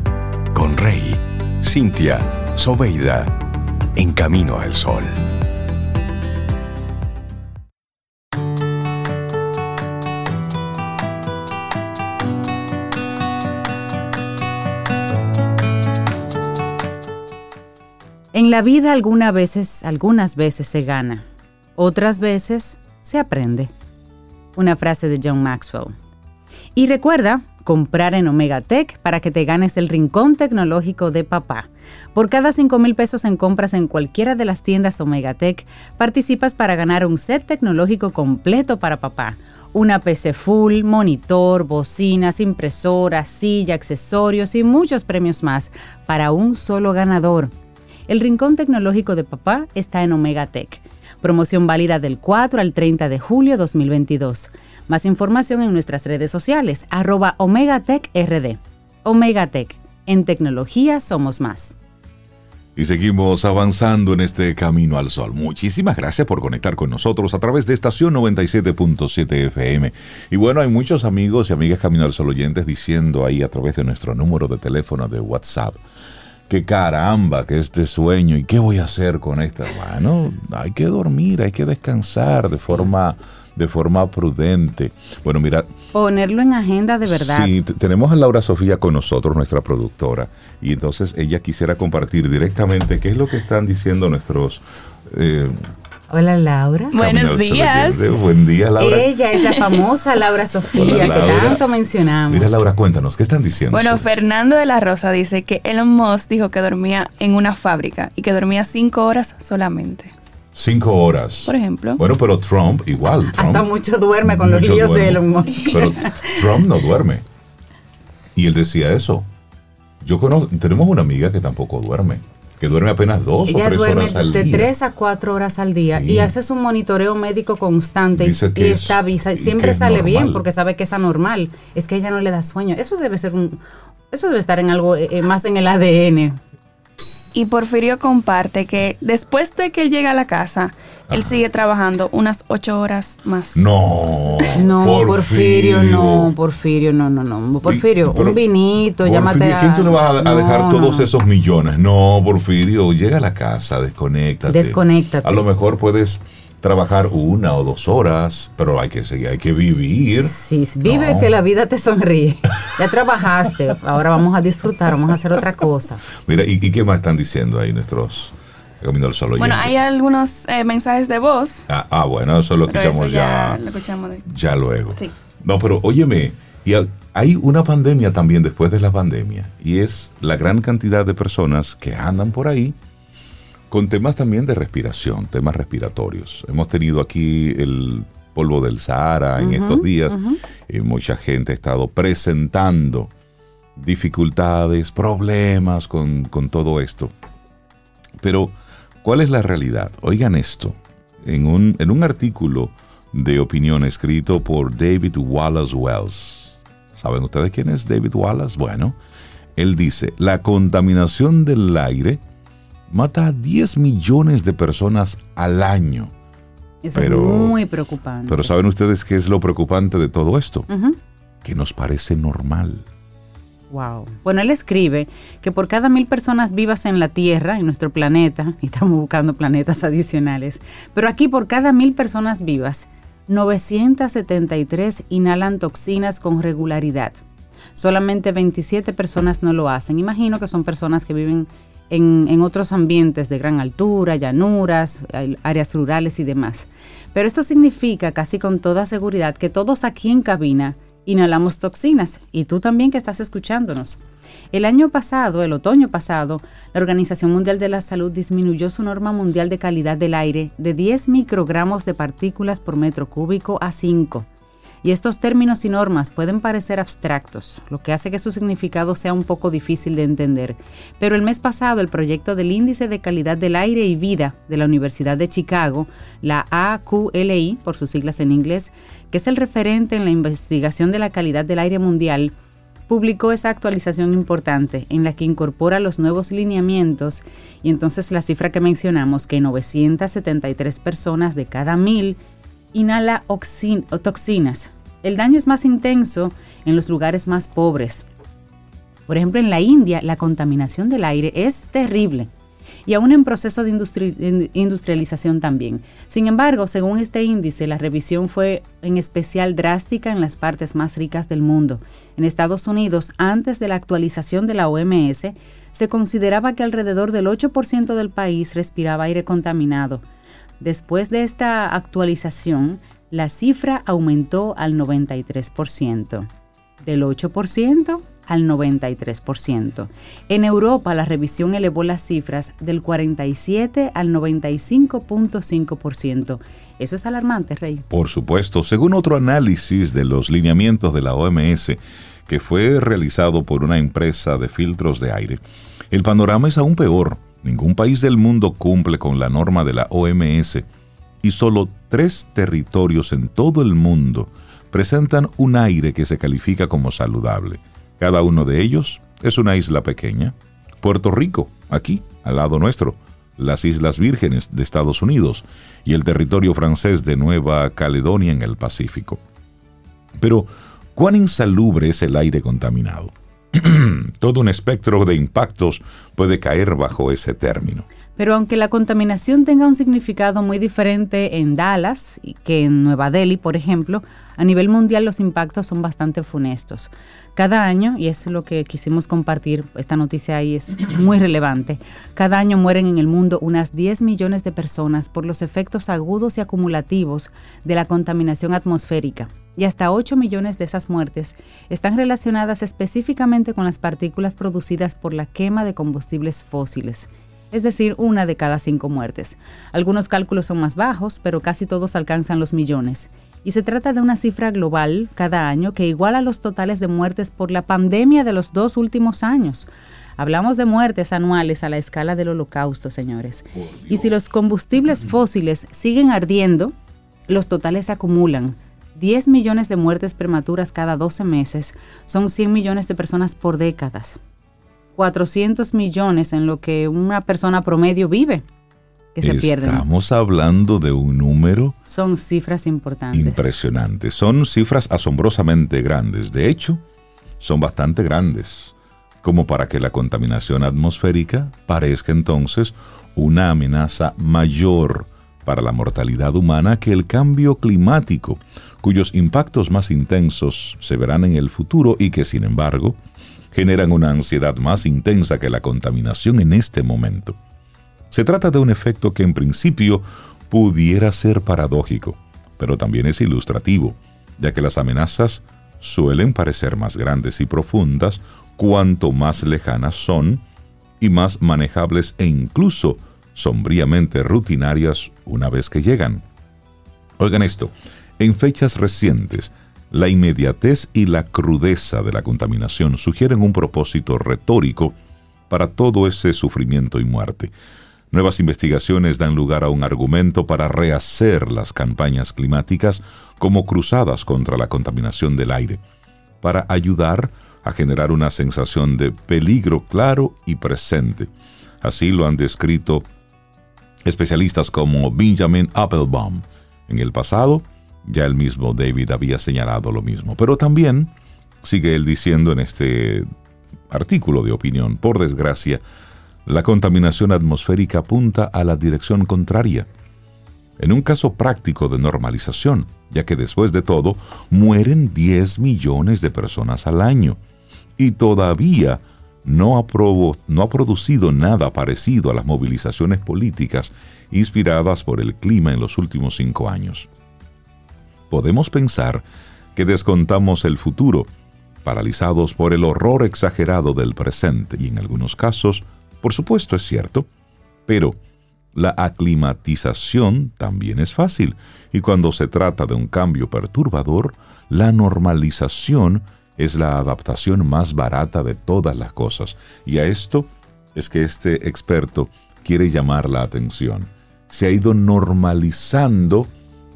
con Rey, Cintia, Soveida, en camino al sol. En la vida algunas veces, algunas veces se gana, otras veces se aprende. Una frase de John Maxwell. Y recuerda comprar en Omega Tech para que te ganes el rincón tecnológico de papá. Por cada 5 mil pesos en compras en cualquiera de las tiendas Omega Tech, participas para ganar un set tecnológico completo para papá. Una PC full, monitor, bocinas, impresora, silla, accesorios y muchos premios más para un solo ganador. El Rincón Tecnológico de Papá está en Omega Tech. Promoción válida del 4 al 30 de julio 2022. Más información en nuestras redes sociales, arroba Omega Tech RD. Omega Tech. En tecnología somos más. Y seguimos avanzando en este camino al sol. Muchísimas gracias por conectar con nosotros a través de estación 97.7 FM. Y bueno, hay muchos amigos y amigas Camino al Sol oyentes diciendo ahí a través de nuestro número de teléfono de WhatsApp que caramba, que este sueño y qué voy a hacer con esta. Bueno, hay que dormir, hay que descansar de forma de forma prudente. Bueno, mira, Ponerlo en agenda de verdad. Sí, tenemos a Laura Sofía con nosotros, nuestra productora, y entonces ella quisiera compartir directamente qué es lo que están diciendo nuestros... eh, Hola Laura. Buenos días. Buen día, Laura. Ella es la famosa Laura Sofía Hola, que Laura. tanto mencionamos. Mira, Laura, cuéntanos, ¿qué están diciendo? Bueno, sobre- Fernando de la Rosa dice que Elon Musk dijo que dormía en una fábrica y que dormía cinco horas solamente. Cinco horas. Por ejemplo. Bueno, pero Trump, igual. Trump, Hasta mucho duerme con los mucho líos de duerme. Elon Musk. Pero Trump no duerme. Y él decía eso. Yo conozco, tenemos una amiga que tampoco duerme, que duerme apenas dos o Ella tres duerme horas al de día. 3 a 4 horas al día Sí. y hace su monitoreo médico constante y, Dice y es- está y que Siempre es sale bien normal. porque sabe que es anormal. Es que ella no le da sueño. Eso debe ser un. Eso debe estar en algo eh, eh, más en el ADN. Y Porfirio comparte que después de que él llega a la casa, él sigue trabajando unas ocho horas más. No. No, Porfirio, no, Porfirio, no, no, no. Porfirio, Pero, un vinito, Porfirio, llámate a... ¿Quién tú le vas a, a dejar No, todos no. esos millones? No, Porfirio, llega a la casa, desconéctate. Desconéctate. A lo mejor puedes trabajar una o dos horas, pero hay que seguir, hay que vivir. Sí, vive No. que la vida te sonríe. Ya trabajaste, ahora vamos a disfrutar, vamos a hacer otra cosa. Mira, ¿y, y qué más están diciendo ahí nuestros Camino al Sol Bueno, hay algunos eh, mensajes de voz. Ah, ah, bueno, eso lo escuchamos eso ya, ya lo escuchamos de- ya luego. Sí. No, pero óyeme, y ha- hay una pandemia también después de la pandemia, y es la gran cantidad de personas que andan por ahí con temas también de respiración, temas respiratorios. Hemos tenido aquí el polvo del Sahara en estos días, y mucha gente ha estado presentando dificultades, problemas con, con todo esto. Pero, ¿cuál es la realidad? Oigan esto. En un, en un artículo de opinión escrito por David Wallace Wells. ¿Saben ustedes quién es David Wallace? Bueno, él dice, la contaminación del aire mata a 10 millones de personas al año. Eso Pero- es muy preocupante. Pero ¿saben ustedes qué es lo preocupante de todo esto? Que nos parece normal. Wow. Bueno, él escribe que por cada mil personas vivas en la Tierra, en nuestro planeta, y estamos buscando planetas adicionales, pero aquí por cada mil personas vivas, 973 inhalan toxinas con regularidad. Solamente 27 personas no lo hacen. Imagino que son personas que viven en, otros ambientes de gran altura, llanuras, áreas rurales y demás. Pero esto significa casi con toda seguridad que todos aquí en cabina inhalamos toxinas y tú también que estás escuchándonos. El año pasado, el otoño pasado, la Organización Mundial de la Salud disminuyó su norma mundial de calidad del aire de 10 microgramos de partículas por metro cúbico a 5. Y estos términos y normas pueden parecer abstractos, lo que hace que su significado sea un poco difícil de entender. Pero el mes pasado, el proyecto del Índice de Calidad del Aire y Vida de la Universidad de Chicago, la AQLI, por sus siglas en inglés, que es el referente en la investigación de la calidad del aire mundial, publicó esa actualización importante en la que incorpora los nuevos lineamientos y entonces la cifra que mencionamos, que 973 personas de cada mil inhala toxinas. El daño es más intenso en los lugares más pobres. Por ejemplo, en la India la contaminación del aire es terrible y aún en proceso de industri- in- industrialización también. Sin embargo, según este índice, la revisión fue en especial drástica en las partes más ricas del mundo. En Estados Unidos, antes de la actualización de la OMS, se consideraba que alrededor del 8% del país respiraba aire contaminado. Después de esta actualización, la cifra aumentó al 93%. Del 8% al 93%. En Europa, la revisión elevó las cifras del 47 al 95.5%. Eso es alarmante, Rey. Por supuesto, según otro análisis de los lineamientos de la OMS, que fue realizado por una empresa de filtros de aire, el panorama es aún peor. Ningún país del mundo cumple con la norma de la OMS y solo tres territorios en todo el mundo presentan un aire que se califica como saludable. Cada uno de ellos es una isla pequeña. Puerto Rico, aquí, al lado nuestro, las Islas Vírgenes de Estados Unidos y el territorio francés de Nueva Caledonia en el Pacífico. Pero, ¿cuán insalubre es el aire contaminado? Todo un espectro de impactos puede caer bajo ese término. Pero aunque la contaminación tenga un significado muy diferente en Dallas que en Nueva Delhi, por ejemplo, a nivel mundial los impactos son bastante funestos. Cada año, y es lo que quisimos compartir, esta noticia ahí es muy relevante, cada año mueren en el mundo unas 10 millones de personas por los efectos agudos y acumulativos de la contaminación atmosférica. Y hasta 8 millones de esas muertes están relacionadas específicamente con las partículas producidas por la quema de combustibles fósiles es decir, una de cada cinco muertes. Algunos cálculos son más bajos, pero casi todos alcanzan los millones. Y se trata de una cifra global cada año que iguala los totales de muertes por la pandemia de los dos últimos años. Hablamos de muertes anuales a la escala del holocausto, señores. Y si los combustibles fósiles siguen ardiendo, los totales se acumulan. 10 millones de muertes prematuras cada 12 meses son 100 millones de personas por décadas. 400 millones en lo que una persona promedio vive, que se pierden. Estamos hablando de un número Son cifras importantes. impresionante. Son cifras asombrosamente grandes. De hecho, son bastante grandes, como para que la contaminación atmosférica parezca entonces una amenaza mayor para la mortalidad humana que el cambio climático, cuyos impactos más intensos se verán en el futuro y que, sin embargo, generan una ansiedad más intensa que la contaminación en este momento. Se trata de un efecto que en principio pudiera ser paradójico, pero también es ilustrativo, ya que las amenazas suelen parecer más grandes y profundas cuanto más lejanas son y más manejables e incluso sombríamente rutinarias una vez que llegan. Oigan esto, en fechas recientes, la inmediatez y la crudeza de la contaminación sugieren un propósito retórico para todo ese sufrimiento y muerte. Nuevas investigaciones dan lugar a un argumento para rehacer las campañas climáticas como cruzadas contra la contaminación del aire, para ayudar a generar una sensación de peligro claro y presente. Así lo han descrito especialistas como Benjamin Applebaum. En el pasado, ya el mismo David había señalado lo mismo, pero también, sigue él diciendo en este artículo de opinión, por desgracia, la contaminación atmosférica apunta a la dirección contraria. En un caso práctico de normalización, ya que después de todo, mueren 10 millones de personas al año. Y todavía no ha, no ha, producido nada parecido a las movilizaciones políticas inspiradas por el clima en los últimos cinco años. Podemos pensar que descontamos el futuro, paralizados por el horror exagerado del presente, y en algunos casos, por supuesto es cierto, pero la aclimatización también es fácil, y cuando se trata de un cambio perturbador, la normalización es la adaptación más barata de todas las cosas. Y a esto es que este experto quiere llamar la atención. Se ha ido normalizando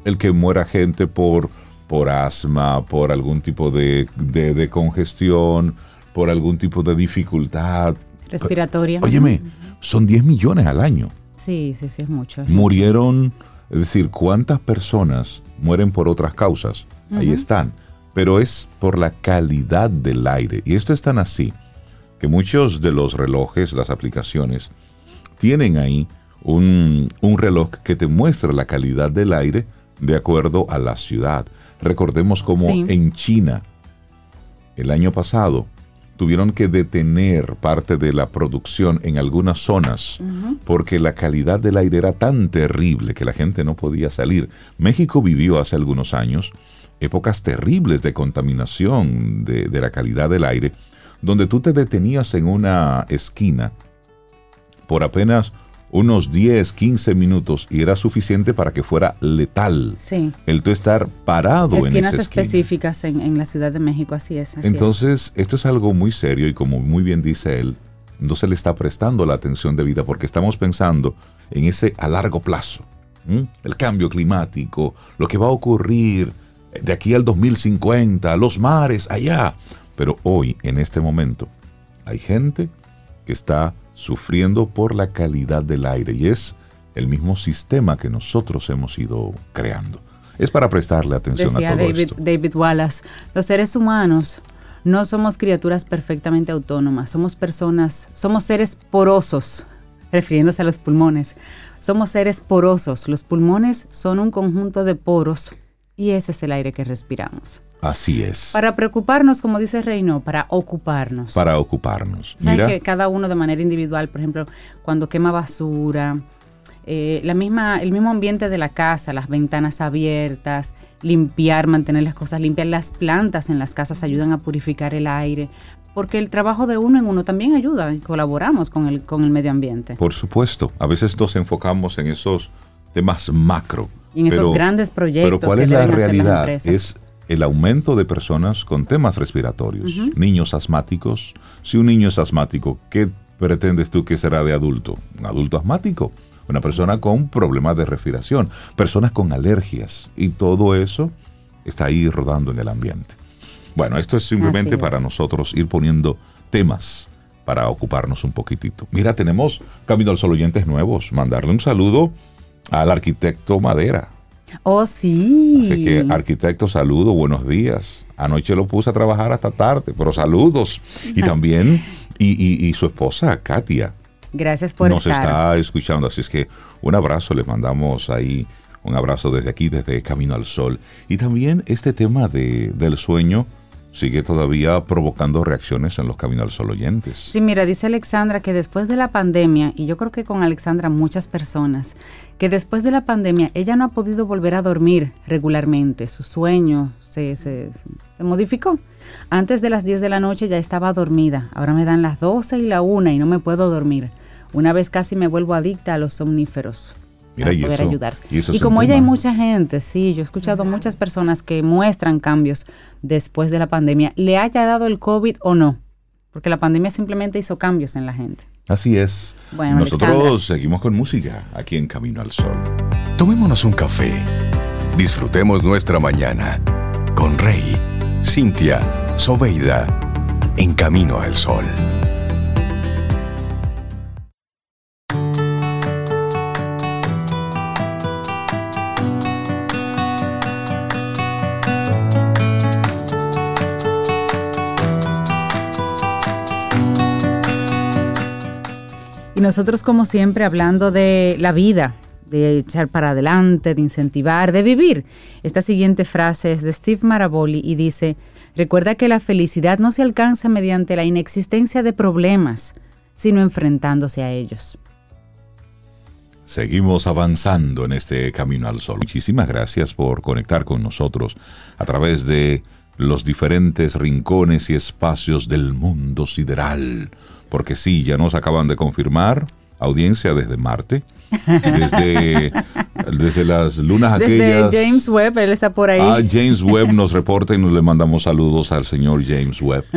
el que muera gente por, por asma, por algún tipo de, de, de congestión, por algún tipo de dificultad. Respiratoria. Óyeme, son 10 millones al año. Sí, sí, sí, es mucho. Murieron, es decir, ¿cuántas personas mueren por otras causas? Ahí están pero es por la calidad del aire. Y esto es tan así que muchos de los relojes, las aplicaciones, tienen ahí un, un, reloj que te muestra la calidad del aire de acuerdo a la ciudad. Recordemos como sí. en China, el año pasado, tuvieron que detener parte de la producción en algunas zonas uh -huh. porque la calidad del aire era tan terrible que la gente no podía salir. México vivió hace algunos años épocas terribles de contaminación de, de, la calidad del aire, donde tú te detenías en una esquina por apenas unos 10, 15 minutos y era suficiente para que fuera letal. Sí. El tú estar parado Esquinas en esa esquina. específicas en, en, la Ciudad de México, así es. Así Entonces, es. esto es algo muy serio y como muy bien dice él, no se le está prestando la atención debida porque estamos pensando en ese a largo plazo. ¿m? El cambio climático, lo que va a ocurrir de aquí al 2050, los mares allá. Pero hoy, en este momento, hay gente que está sufriendo por la calidad del aire y es el mismo sistema que nosotros hemos ido creando. Es para prestarle atención Decía a todo David, esto. David Wallace, los seres humanos no somos criaturas perfectamente autónomas, somos personas, somos seres porosos, refiriéndose a los pulmones. Somos seres porosos, los pulmones son un conjunto de poros y ese es el aire que respiramos. Así es. Para preocuparnos, como dice Reino, para ocuparnos. Para ocuparnos. ¿Saben Mira, que cada uno de manera individual, por ejemplo, cuando quema basura, eh, la misma, el mismo ambiente de la casa, las ventanas abiertas, limpiar, mantener las cosas limpias, las plantas en las casas ayudan a purificar el aire, porque el trabajo de uno en uno también ayuda, y colaboramos con el, con el medio ambiente. por supuesto, a veces nos enfocamos en esos temas macro. Y en esos grandes proyectos Pero ¿cuál que es la realidad? Es el aumento de personas con temas respiratorios, niños asmáticos. Si un niño es asmático, ¿qué pretendes tú que será de adulto? Un adulto asmático, una persona con problemas de respiración, personas con alergias y todo eso está ahí rodando en el ambiente. Bueno, esto es simplemente para nosotros ir poniendo temas para ocuparnos un poquitito. Mira, tenemos Camino al Sol oyentes nuevos. Mandarle un saludo al arquitecto Madera. Oh, sí. Así que, arquitecto, saludo, buenos días. Anoche lo puse a trabajar hasta tarde, pero saludos. Y también, y, su esposa, Katia. Gracias por Nos está escuchando, así es que un abrazo, le mandamos ahí, un abrazo desde aquí, desde Camino al Sol. Y también este tema de, del sueño sigue todavía provocando reacciones en los Caminos al oyentes. Sí, mira, dice Alexandra que después de la pandemia, y yo creo que con Alexandra muchas personas, que después de la pandemia ella no ha podido volver a dormir regularmente, su sueño se, se, se modificó. Antes de las 10 de la noche ya estaba dormida, ahora me dan las 12 y la 1 y no me puedo dormir. Una vez casi me vuelvo adicta a los somníferos. Mira, y poder ayudarse. Y, como ella hay mucha gente, sí, yo he escuchado muchas personas que muestran cambios después de la pandemia, le haya dado el COVID o no, porque la pandemia simplemente hizo cambios en la gente. Así es. Bueno, Nosotros seguimos con música aquí en Camino al Sol. Tomémonos un café. Disfrutemos nuestra mañana con Rey, Cintia, Soveida, en Camino al Sol. Nosotros como siempre hablando de la vida, de echar para adelante, de incentivar, de vivir. Esta siguiente frase es de Steve Maraboli y dice, recuerda que la felicidad no se alcanza mediante la inexistencia de problemas, sino enfrentándose a ellos. Seguimos avanzando en este camino al sol. Muchísimas gracias por conectar con nosotros a través de los diferentes rincones y espacios del mundo sideral porque sí, ya nos acaban de confirmar audiencia desde Marte, desde, desde las lunas aquellas. Desde James Webb, él está por ahí. Ah, James Webb nos reporta y nos le mandamos saludos al señor James Webb.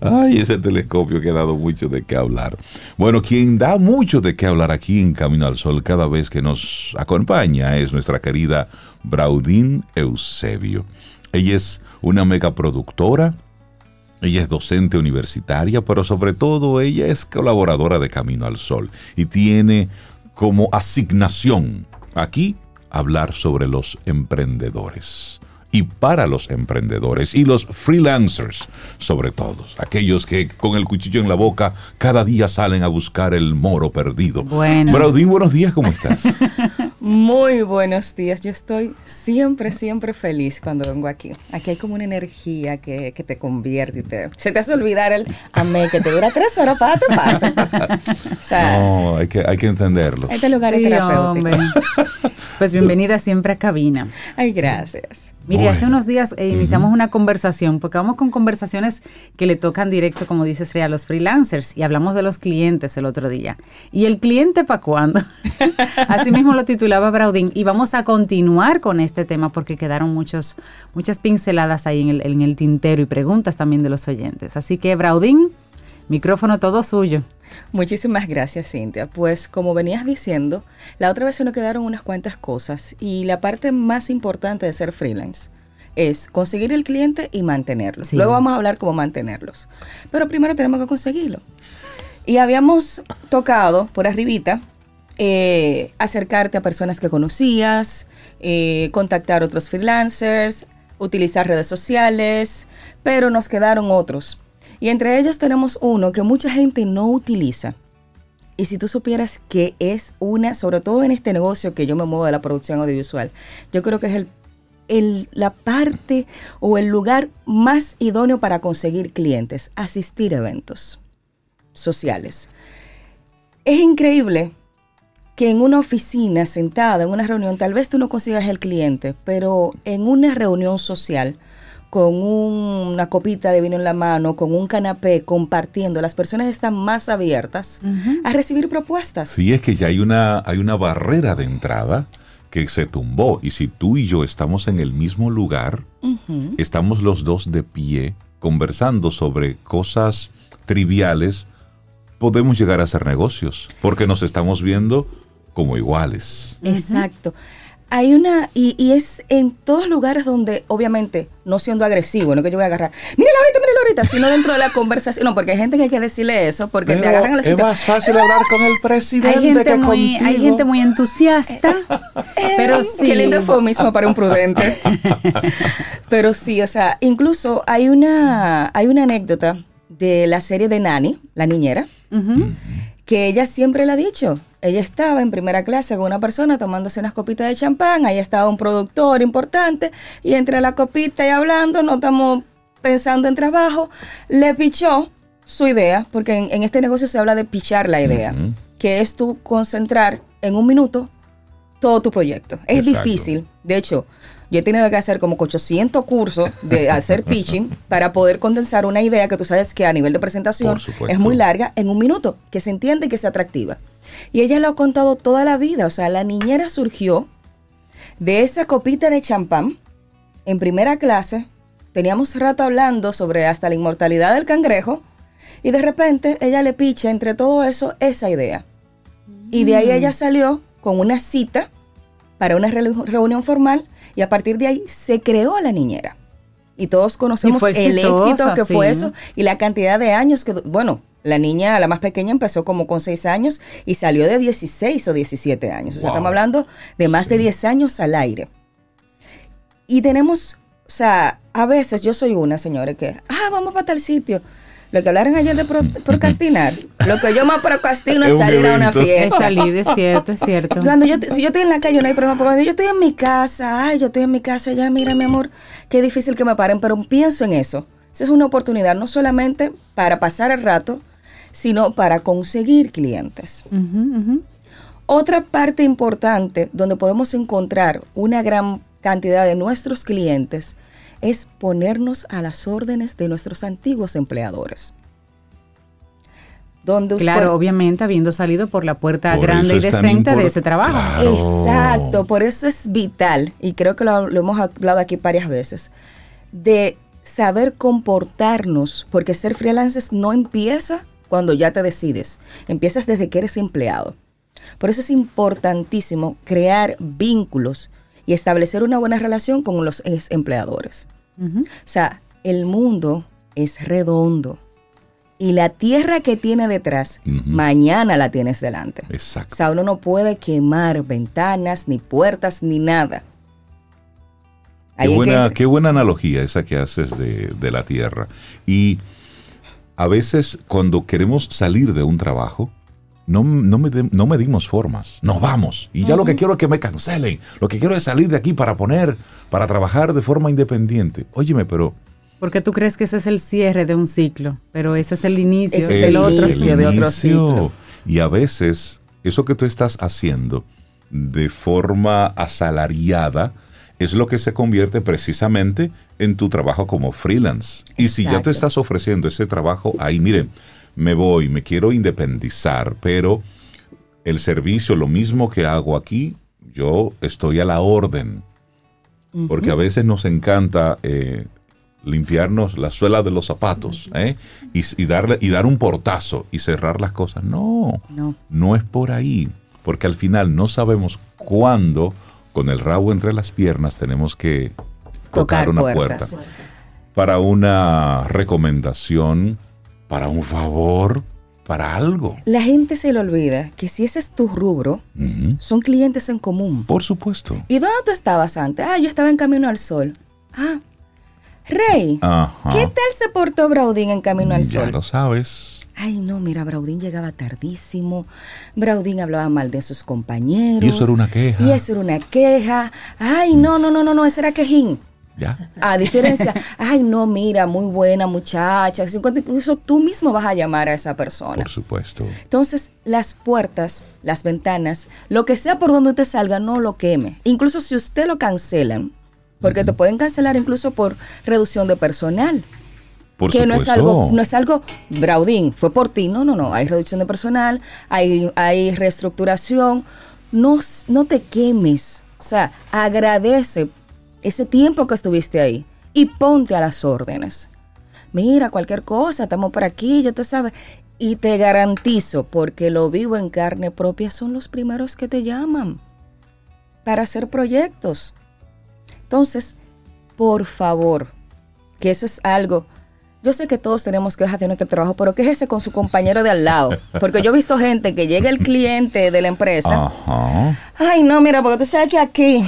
Ay, ese telescopio que ha dado mucho de qué hablar. Bueno, quien da mucho de qué hablar aquí en Camino al Sol cada vez que nos acompaña es nuestra querida Braudín Eusebio. Ella es una megaproductora, ella es docente universitaria, pero sobre todo ella es colaboradora de Camino al Sol y tiene como asignación aquí hablar sobre los emprendedores y para los emprendedores y los freelancers, sobre todo, aquellos que con el cuchillo en la boca cada día salen a buscar el moro perdido. Bueno. Braudín, buenos días, ¿cómo estás? Muy buenos días, yo estoy siempre, siempre feliz cuando vengo aquí. Aquí hay como una energía que, te convierte y te, se te hace olvidar el amé que te dura tres horas para tu paso. no, hay que, hay que entenderlo. Este lugar es terapéutico. Pues bienvenida siempre a cabina. Ay, gracias. Mire, hace unos días eh, iniciamos una conversación, porque vamos con conversaciones que le tocan directo, como dices, a los freelancers, y hablamos de los clientes el otro día. ¿Y el cliente para cuándo? Así mismo lo titulaba Braudín, y vamos a continuar con este tema porque quedaron muchos, muchas pinceladas ahí en el, en el tintero y preguntas también de los oyentes. Así que, Braudín, micrófono todo suyo. Muchísimas gracias, Cintia. Pues como venías diciendo, la otra vez se nos quedaron unas cuantas cosas y la parte más importante de ser freelance es conseguir el cliente y mantenerlo. Luego vamos a hablar cómo mantenerlos. Pero primero tenemos que conseguirlo. Y habíamos tocado por arribita eh, acercarte a personas que conocías, eh, contactar otros freelancers, utilizar redes sociales, pero nos quedaron otros y entre ellos tenemos uno que mucha gente no utiliza. Y si tú supieras que es una, sobre todo en este negocio que yo me muevo de la producción audiovisual, yo creo que es el, el, la parte o el lugar más idóneo para conseguir clientes, asistir a eventos sociales. Es increíble que en una oficina sentada, en una reunión, tal vez tú no consigas el cliente, pero en una reunión social, con una copita de vino en la mano, con un canapé, compartiendo, las personas están más abiertas a recibir propuestas. Sí, es que ya hay una, hay una barrera de entrada que se tumbó y si tú y yo estamos en el mismo lugar, estamos los dos de pie conversando sobre cosas triviales, podemos llegar a hacer negocios porque nos estamos viendo como iguales. Exacto. Hay una, y, y es en todos lugares donde, obviamente, no siendo agresivo, no que yo voy a agarrar, mírala ahorita, mírala ahorita, sino dentro de la conversación. No, porque hay gente que hay que decirle eso, porque te agarran al es sitio. más fácil hablar con el presidente Hay gente, que muy, hay contigo. gente muy entusiasta, pero sí. Qué lindo eufemismo para un prudente. Pero sí, o sea, incluso hay una, hay una anécdota de la serie de Nani, la niñera, que ella siempre le ha dicho. Ella estaba en primera clase con una persona tomándose unas copitas de champán, ahí estaba un productor importante, y entre la copita y hablando, no estamos pensando en trabajo, le pichó su idea, porque en, en este negocio se habla de pichar la idea, que es tú concentrar en un minuto todo tu proyecto. Es Exacto. difícil. De hecho, yo he tenido que hacer como 800 cursos de hacer pitching para poder condensar una idea que tú sabes que a nivel de presentación es muy larga en un minuto, que se entiende y que sea atractiva. Y ella lo ha contado toda la vida. O sea, la niñera surgió de esa copita de champán en primera clase. Teníamos rato hablando sobre hasta la inmortalidad del cangrejo. Y de repente ella le picha entre todo eso esa idea. Y de ahí ella salió con una cita para una reu- reunión formal y a partir de ahí se creó la niñera. Y todos conocemos el éxito que fue eso y la cantidad de años que, bueno, la niña, la más pequeña, empezó como con 6 años y salió de 16 o 17 años. O sea, Wow. estamos hablando de más de 10 años al aire. Y tenemos, o sea, a veces yo soy una, señores, que, ah, vamos para tal sitio. Lo que hablaron ayer de pro- procrastinar, lo que yo más procrastino Es es un salir a una evento. Es fiesta. salir, es cierto, es cierto. Cuando yo, te- si yo estoy en la calle no hay problema, pero cuando yo estoy en mi casa, ay, yo estoy en mi casa, ya mira mi amor, qué difícil que me paren, pero pienso en eso. Esa es una oportunidad no solamente para pasar el rato, sino para conseguir clientes. Otra parte importante donde podemos encontrar una gran cantidad de nuestros clientes es ponernos a las órdenes de nuestros antiguos empleadores. Donde usted- Claro, obviamente habiendo salido por la puerta Por grande y decente de ese trabajo. Claro. Exacto, por eso es vital, y creo que lo, lo hemos hablado aquí varias veces, de saber comportarnos, porque ser freelancer no empieza cuando ya te decides, empiezas desde que eres empleado. Por eso es importantísimo crear vínculos y establecer una buena relación con los ex empleadores. Ujú. O sea, el mundo es redondo y la tierra que tiene detrás, mañana la tienes delante. Exacto. O sea, uno no puede quemar ventanas, ni puertas, ni nada. Qué buena, que- qué buena analogía esa que haces de, de la tierra. Y a veces cuando queremos salir de un trabajo, no, no, medi- no medimos formas. Nos vamos. Y ya lo que quiero es que me cancelen. Lo que quiero es salir de aquí para poner, para trabajar de forma independiente. Óyeme, pero Porque tú crees que ese es el cierre de un ciclo, pero ese es el inicio Ese es el otro inicio ciclo. de otro ciclo. Y a veces eso que tú estás haciendo de forma asalariada es lo que se convierte precisamente en tu trabajo como freelance. Y si ya te estás ofreciendo ese trabajo ahí, miren, me voy, me quiero independizar, pero el servicio, lo mismo que hago aquí, yo estoy a la orden. Porque a veces nos encanta eh, limpiarnos la suela de los zapatos ¿eh? y, y darle, y dar un portazo y cerrar las cosas. No, No. no es por ahí. Porque al final no sabemos cuándo, con el rabo entre las piernas, tenemos que tocar, Tocar una puertas. puerta. Para una recomendación, para un favor, para algo. La gente se le olvida que si ese es tu rubro, son clientes en común. Por supuesto. ¿Y dónde tú estabas antes? Ah, yo estaba en Camino al Sol. Ah, Rey, Ajá. ¿qué tal se portó Braudín en Camino al Ya Sol? lo sabes. Ay, no, mira, Braudín llegaba tardísimo. Braudín hablaba mal de sus compañeros. Y eso era una queja. Y eso era una queja. Ay, no, no, no, no, no, ese era quejín. Ya. A diferencia, ay, no, mira, muy buena muchacha. Incluso tú mismo vas a llamar a esa persona. Por supuesto. Entonces, las puertas, las ventanas, lo que sea por donde usted salga, no lo queme. Incluso si usted lo cancelan, porque te pueden cancelar incluso por reducción de personal. Por que no es supuesto. algo, no es algo, Braudín, fue por ti. No, no, no. Hay reducción de personal, hay, hay reestructuración. No, no te quemes. O sea, agradece ese tiempo que estuviste ahí y ponte a las órdenes. Mira, cualquier cosa, estamos por aquí, yo te sabes. Y te garantizo, porque lo vivo en carne propia, son los primeros que te llaman. para hacer proyectos. Entonces, por favor, que eso es algo. Yo sé que todos tenemos que hacer nuestro trabajo, pero quéjese con su compañero de al lado. Porque yo he visto gente que llega el cliente de la empresa. Ajá. Ay, no, mira, porque tú sabes que aquí.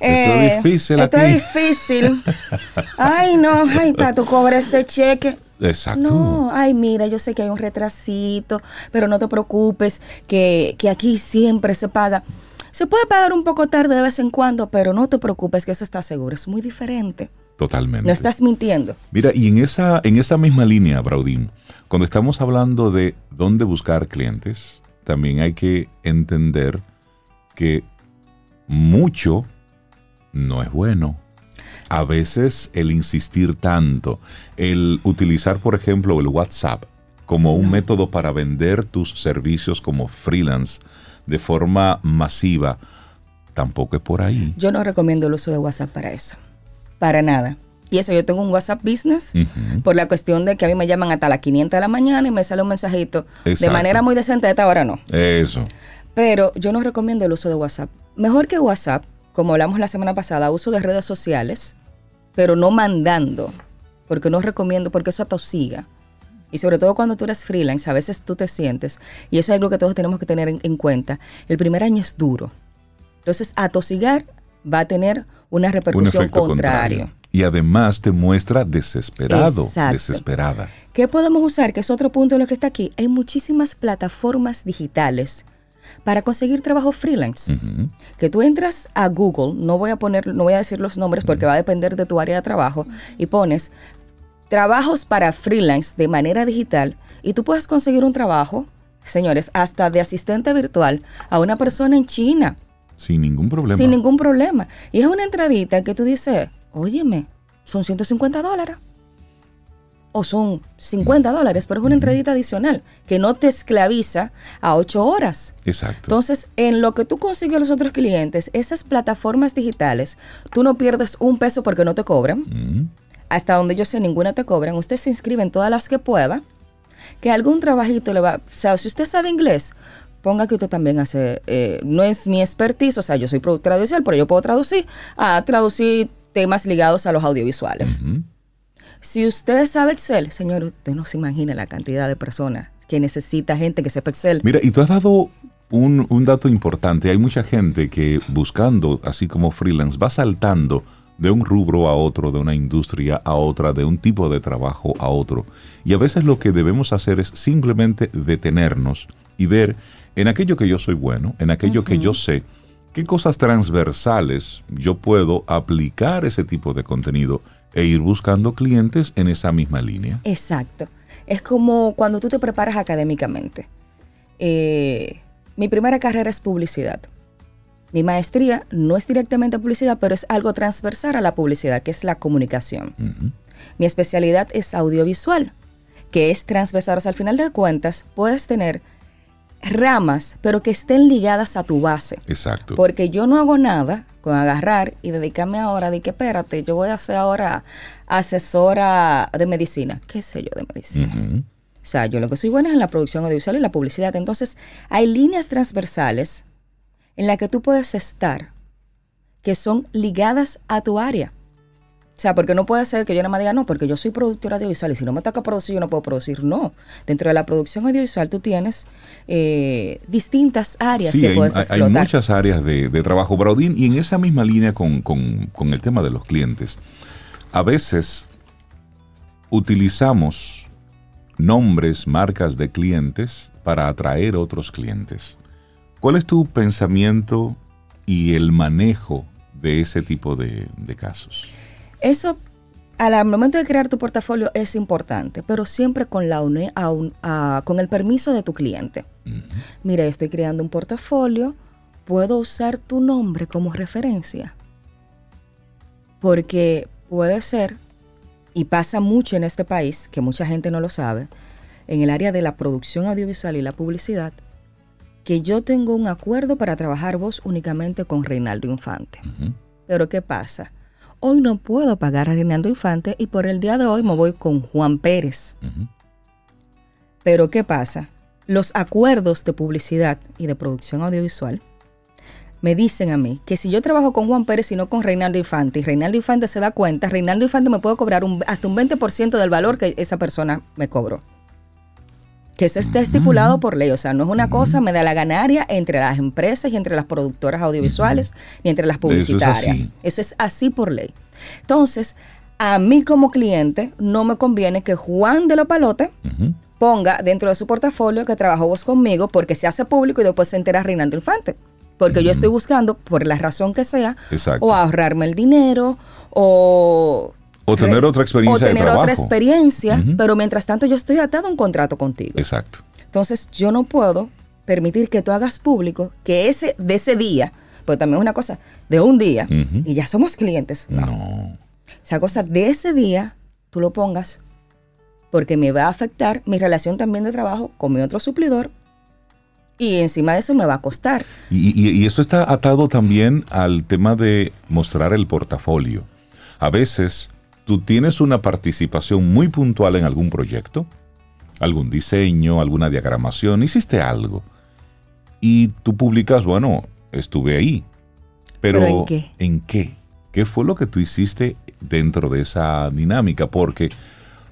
Es difícil esto aquí. es difícil. Ay, no, ay, para tú cobres ese cheque. Exacto. No, ay, mira, yo sé que hay un retrasito, pero no te preocupes, que, que aquí siempre se paga. Se puede pagar un poco tarde de vez en cuando, pero no te preocupes que eso está seguro. Es muy diferente. Totalmente. No estás mintiendo. Mira, y en esa, en esa misma línea, Braudín, cuando estamos hablando de dónde buscar clientes, también hay que entender que mucho no es bueno. A veces el insistir tanto, el utilizar, por ejemplo, el WhatsApp como un método para vender tus servicios como freelance de forma masiva, tampoco es por ahí. Yo no recomiendo el uso de WhatsApp para eso. Para nada. Y eso, yo tengo un WhatsApp Business por la cuestión de que a mí me llaman hasta las 500 de la mañana y me sale un mensajito de manera muy decente, a esta hora no. Eso. Pero yo no recomiendo el uso de WhatsApp. Mejor que WhatsApp, como hablamos la semana pasada, uso de redes sociales, pero no mandando, porque no recomiendo, porque eso atosiga. Y sobre todo cuando tú eres freelance, a veces tú te sientes, y eso es algo que todos tenemos que tener en, en cuenta, el primer año es duro. Entonces, atosigar va a tener una Un repercusión contrario. contrario. Y además te muestra desesperado, Exacto. desesperada. ¿Qué podemos usar? Que es otro punto de lo que está aquí. Hay muchísimas plataformas digitales para conseguir trabajo freelance. Que tú entras a Google, no voy a poner, no voy a decir los nombres porque va a depender de tu área de trabajo, y pones trabajos para freelance de manera digital y tú puedes conseguir un trabajo, señores, hasta de asistente virtual a una persona en China Sin ningún problema. sin ningún problema. Y es una entradita que tú dices, óyeme, son 150 dólares. O son 50 dólares, pero es una entradita adicional que no te esclaviza a 8 horas. Exacto. Entonces, en lo que tú consigues a los otros clientes, esas plataformas digitales, tú no pierdes un peso porque no te cobran. Mm. Hasta donde yo sé, ninguna te cobran. Usted se inscribe en todas las que pueda. Que algún trabajito le va. O sea, si usted sabe inglés, ponga que usted también hace. eh, no es mi expertise, o sea, yo soy productora audiovisual, pero yo puedo traducir a traducir temas ligados a los audiovisuales. Ujú. Si usted sabe Excel, señor, usted no se imagina la cantidad de personas que necesita gente que sepa Excel. Mira, y tú has dado un, un dato importante. Hay mucha gente que buscando, así como freelance, va saltando de un rubro a otro, de una industria a otra, de un tipo de trabajo a otro. Y a veces lo que debemos hacer es simplemente detenernos y ver en aquello que yo soy bueno, en aquello que yo sé, qué cosas transversales yo puedo aplicar ese tipo de contenido e ir buscando clientes en esa misma línea. Exacto. Es como cuando tú te preparas académicamente. Eh, mi primera carrera es publicidad. Mi maestría no es directamente publicidad, pero es algo transversal a la publicidad, que es la comunicación. Mi especialidad es audiovisual, que es transversal. O sea, al final de cuentas, puedes tener ramas, pero que estén ligadas a tu base. Exacto. Porque yo no hago nada con agarrar y dedicarme ahora de que espérate, yo voy a ser ahora asesora de medicina. ¿Qué sé yo de medicina? O sea, yo lo que soy buena es en la producción audiovisual y la publicidad. Entonces, hay líneas transversales en las que tú puedes estar que son ligadas a tu área. O sea, porque no puede ser que yo nada más diga, no, porque yo soy productora audiovisual y si no me toca producir, yo no puedo producir. No. Dentro de la producción audiovisual tú tienes eh, distintas áreas Sí, que hay, puedes hay- hay explotar. muchas áreas de, de trabajo, Braudín, y en esa misma línea con, con- con el tema de los clientes, a veces utilizamos nombres, marcas de clientes para atraer otros clientes. ¿Cuál es tu pensamiento y el manejo de ese tipo de, de casos? Eso, al momento de crear tu portafolio, es importante, pero siempre con, la uni- a un- a- con el permiso de tu cliente. Mira, yo estoy creando un portafolio, ¿puedo usar tu nombre como referencia? Porque puede ser, y pasa mucho en este país, que mucha gente no lo sabe, en el área de la producción audiovisual y la publicidad, que yo tengo un acuerdo para trabajar voz únicamente con Reinaldo Infante. Ujú. Pero ¿qué pasa? Hoy no puedo pagar a Reinaldo Infante y por el día de hoy me voy con Juan Pérez. Pero ¿qué pasa? Los acuerdos de publicidad y de producción audiovisual me dicen a mí que si yo trabajo con Juan Pérez y no con Reinaldo Infante, y Reinaldo Infante se da cuenta, Reinaldo Infante me puede cobrar un- hasta un 20% del valor que esa persona me cobró. Que eso está estipulado por ley, o sea, no es una cosa, me da la ganaria entre las empresas y entre las productoras audiovisuales, ni entre las Eso es publicitarias. Eso es así por ley. Entonces, a mí como cliente no me conviene que Juan de los Palotes Ujú. ponga dentro de su portafolio que trabajó vos conmigo porque se hace público y después se entera Reinaldo Infante. Porque yo estoy buscando, por la razón que sea, Exacto. o ahorrarme el dinero, o... O tener otra experiencia o de tener trabajo. otra experiencia, Ujú. pero mientras tanto yo estoy atado a un contrato contigo. Exacto. Entonces yo no puedo permitir que tú hagas público que ese de ese día, pues también es una cosa de un día Ujú. y ya somos clientes. No. No. Esa cosa de ese día tú lo pongas porque me va a afectar mi relación también de trabajo con mi otro suplidor y encima de eso me va a costar. Y, y- y eso está atado también al tema de mostrar el portafolio. A veces tú tienes una participación muy puntual en algún proyecto, algún diseño, alguna diagramación, hiciste algo. Y tú publicas, bueno, estuve ahí. Pero, ¿Pero en qué? ¿En qué? ¿Qué fue lo que tú hiciste dentro de esa dinámica? Porque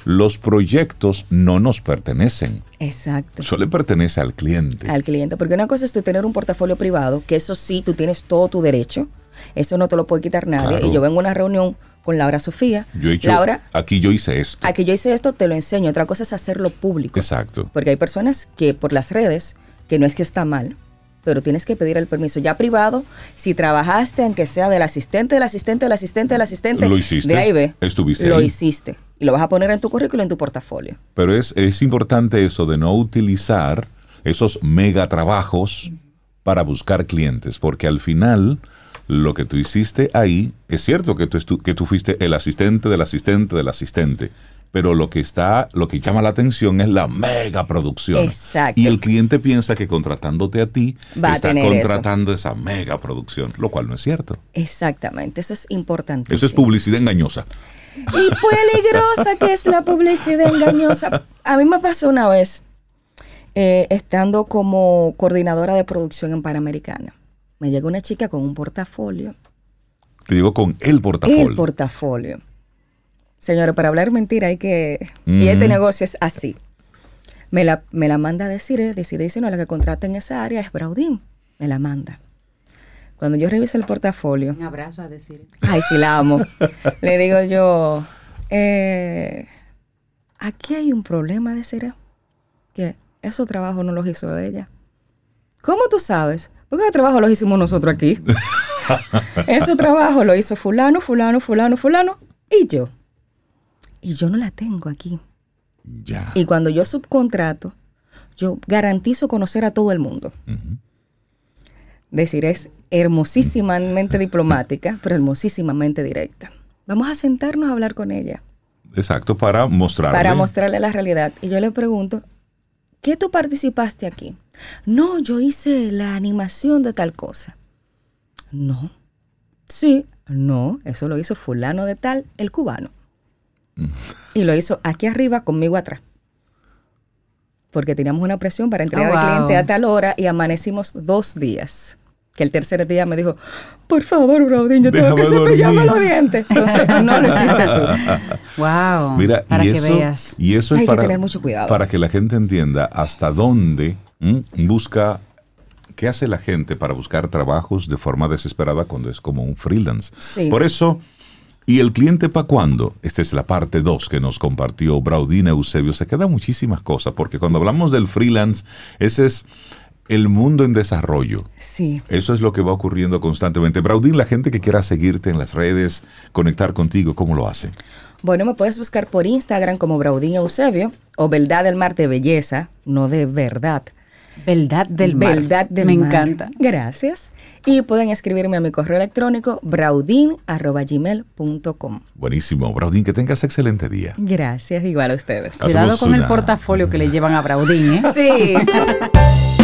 los proyectos no nos pertenecen, Exacto. eso le pertenece al cliente. Al cliente, porque una cosa es tú tener un portafolio privado, que eso sí, tú tienes todo tu derecho, eso no te lo puede quitar nadie. Claro. Y yo vengo a una reunión con Laura Sofía. Yo he hecho, Laura, aquí yo hice esto. a que yo hice esto, te lo enseño. Otra cosa es hacerlo público. Exacto. Porque hay personas que por las redes, que no es que está mal, pero tienes que pedir el permiso. Ya privado, si trabajaste, aunque sea del asistente, del asistente, del asistente, del asistente, Lo hiciste. de ahí ve. Estuviste Lo ahí. hiciste. Y lo vas a poner en tu currículo, en tu portafolio. Pero es, es importante eso de no utilizar esos mega trabajos para buscar clientes, porque al final lo que tú hiciste ahí, es cierto que tú, que tú fuiste el asistente del asistente del asistente, pero lo que está, lo que llama la atención es la mega producción. Exacto. Y el cliente piensa que contratándote a ti Va a está eso. contratando esa mega producción, lo cual no es cierto. Exactamente. Eso es importante. Eso es publicidad engañosa. Y peligrosa que es la publicidad engañosa. A mí me pasó una vez, eh, estando como coordinadora de producción en Panamericana. Me llegó una chica con un portafolio. Te digo con el portafolio. El portafolio. Señores, para hablar mentira hay que... Y este negocio es así. Me la, me la manda a decir, decir, dice, no, la que contrata en esa área es Braudín. Me la manda. Cuando yo reviso el portafolio, Un abrazo a decir. Ay, sí, la amo. Le digo yo, eh, aquí hay un problema de ser que esos trabajos no los hizo ella. ¿Cómo tú sabes? Porque ese trabajo los hicimos nosotros aquí. ese trabajo lo hizo fulano, fulano, fulano, fulano y yo. Y yo no la tengo aquí. Ya. Y cuando yo subcontrato, yo garantizo conocer a todo el mundo. Ujú. Decir, es hermosísimamente diplomática, pero hermosísimamente directa. Vamos a sentarnos a hablar con ella Exacto, para mostrarle. para mostrarle la realidad. Y yo le pregunto, ¿qué tú participaste aquí? No, yo hice la animación de tal cosa. No. Sí, no, eso lo hizo fulano de tal, el cubano. Y lo hizo aquí arriba, conmigo atrás. Porque teníamos una presión para entregar Oh, al cliente a tal hora y amanecimos dos días. Que el tercer día me dijo, por favor, Braudín, yo tengo que cepillarme dormir". los dientes. Entonces, no lo hiciste tú. Wow. Mira, para y que eso, veas. y eso es Hay que para, tener mucho cuidado. para que la gente entienda hasta dónde ¿m? busca, qué hace la gente para buscar trabajos de forma desesperada cuando es como un freelance. Sí. Por eso, ¿y el cliente para cuándo? Esta es la parte 2 que nos compartió Braudina Eusebio. Se quedan muchísimas cosas, porque cuando hablamos del freelance, ese es el mundo en desarrollo. Sí. Eso es lo que va ocurriendo constantemente. Braudín, la gente que quiera seguirte en las redes, conectar contigo, ¿cómo lo hace? Bueno, me puedes buscar por Instagram como Braudín Eusebio o Verdad del Mar de Belleza, no de verdad. Beldad del mar. Verdad del Me Mar. encanta. Gracias. Y pueden escribirme a mi correo electrónico braudin.gmail.com. Buenísimo. Braudín, que tengas excelente día. Gracias, igual a ustedes. Cuidado con el portafolio que le llevan a Braudín, ¿eh? Sí.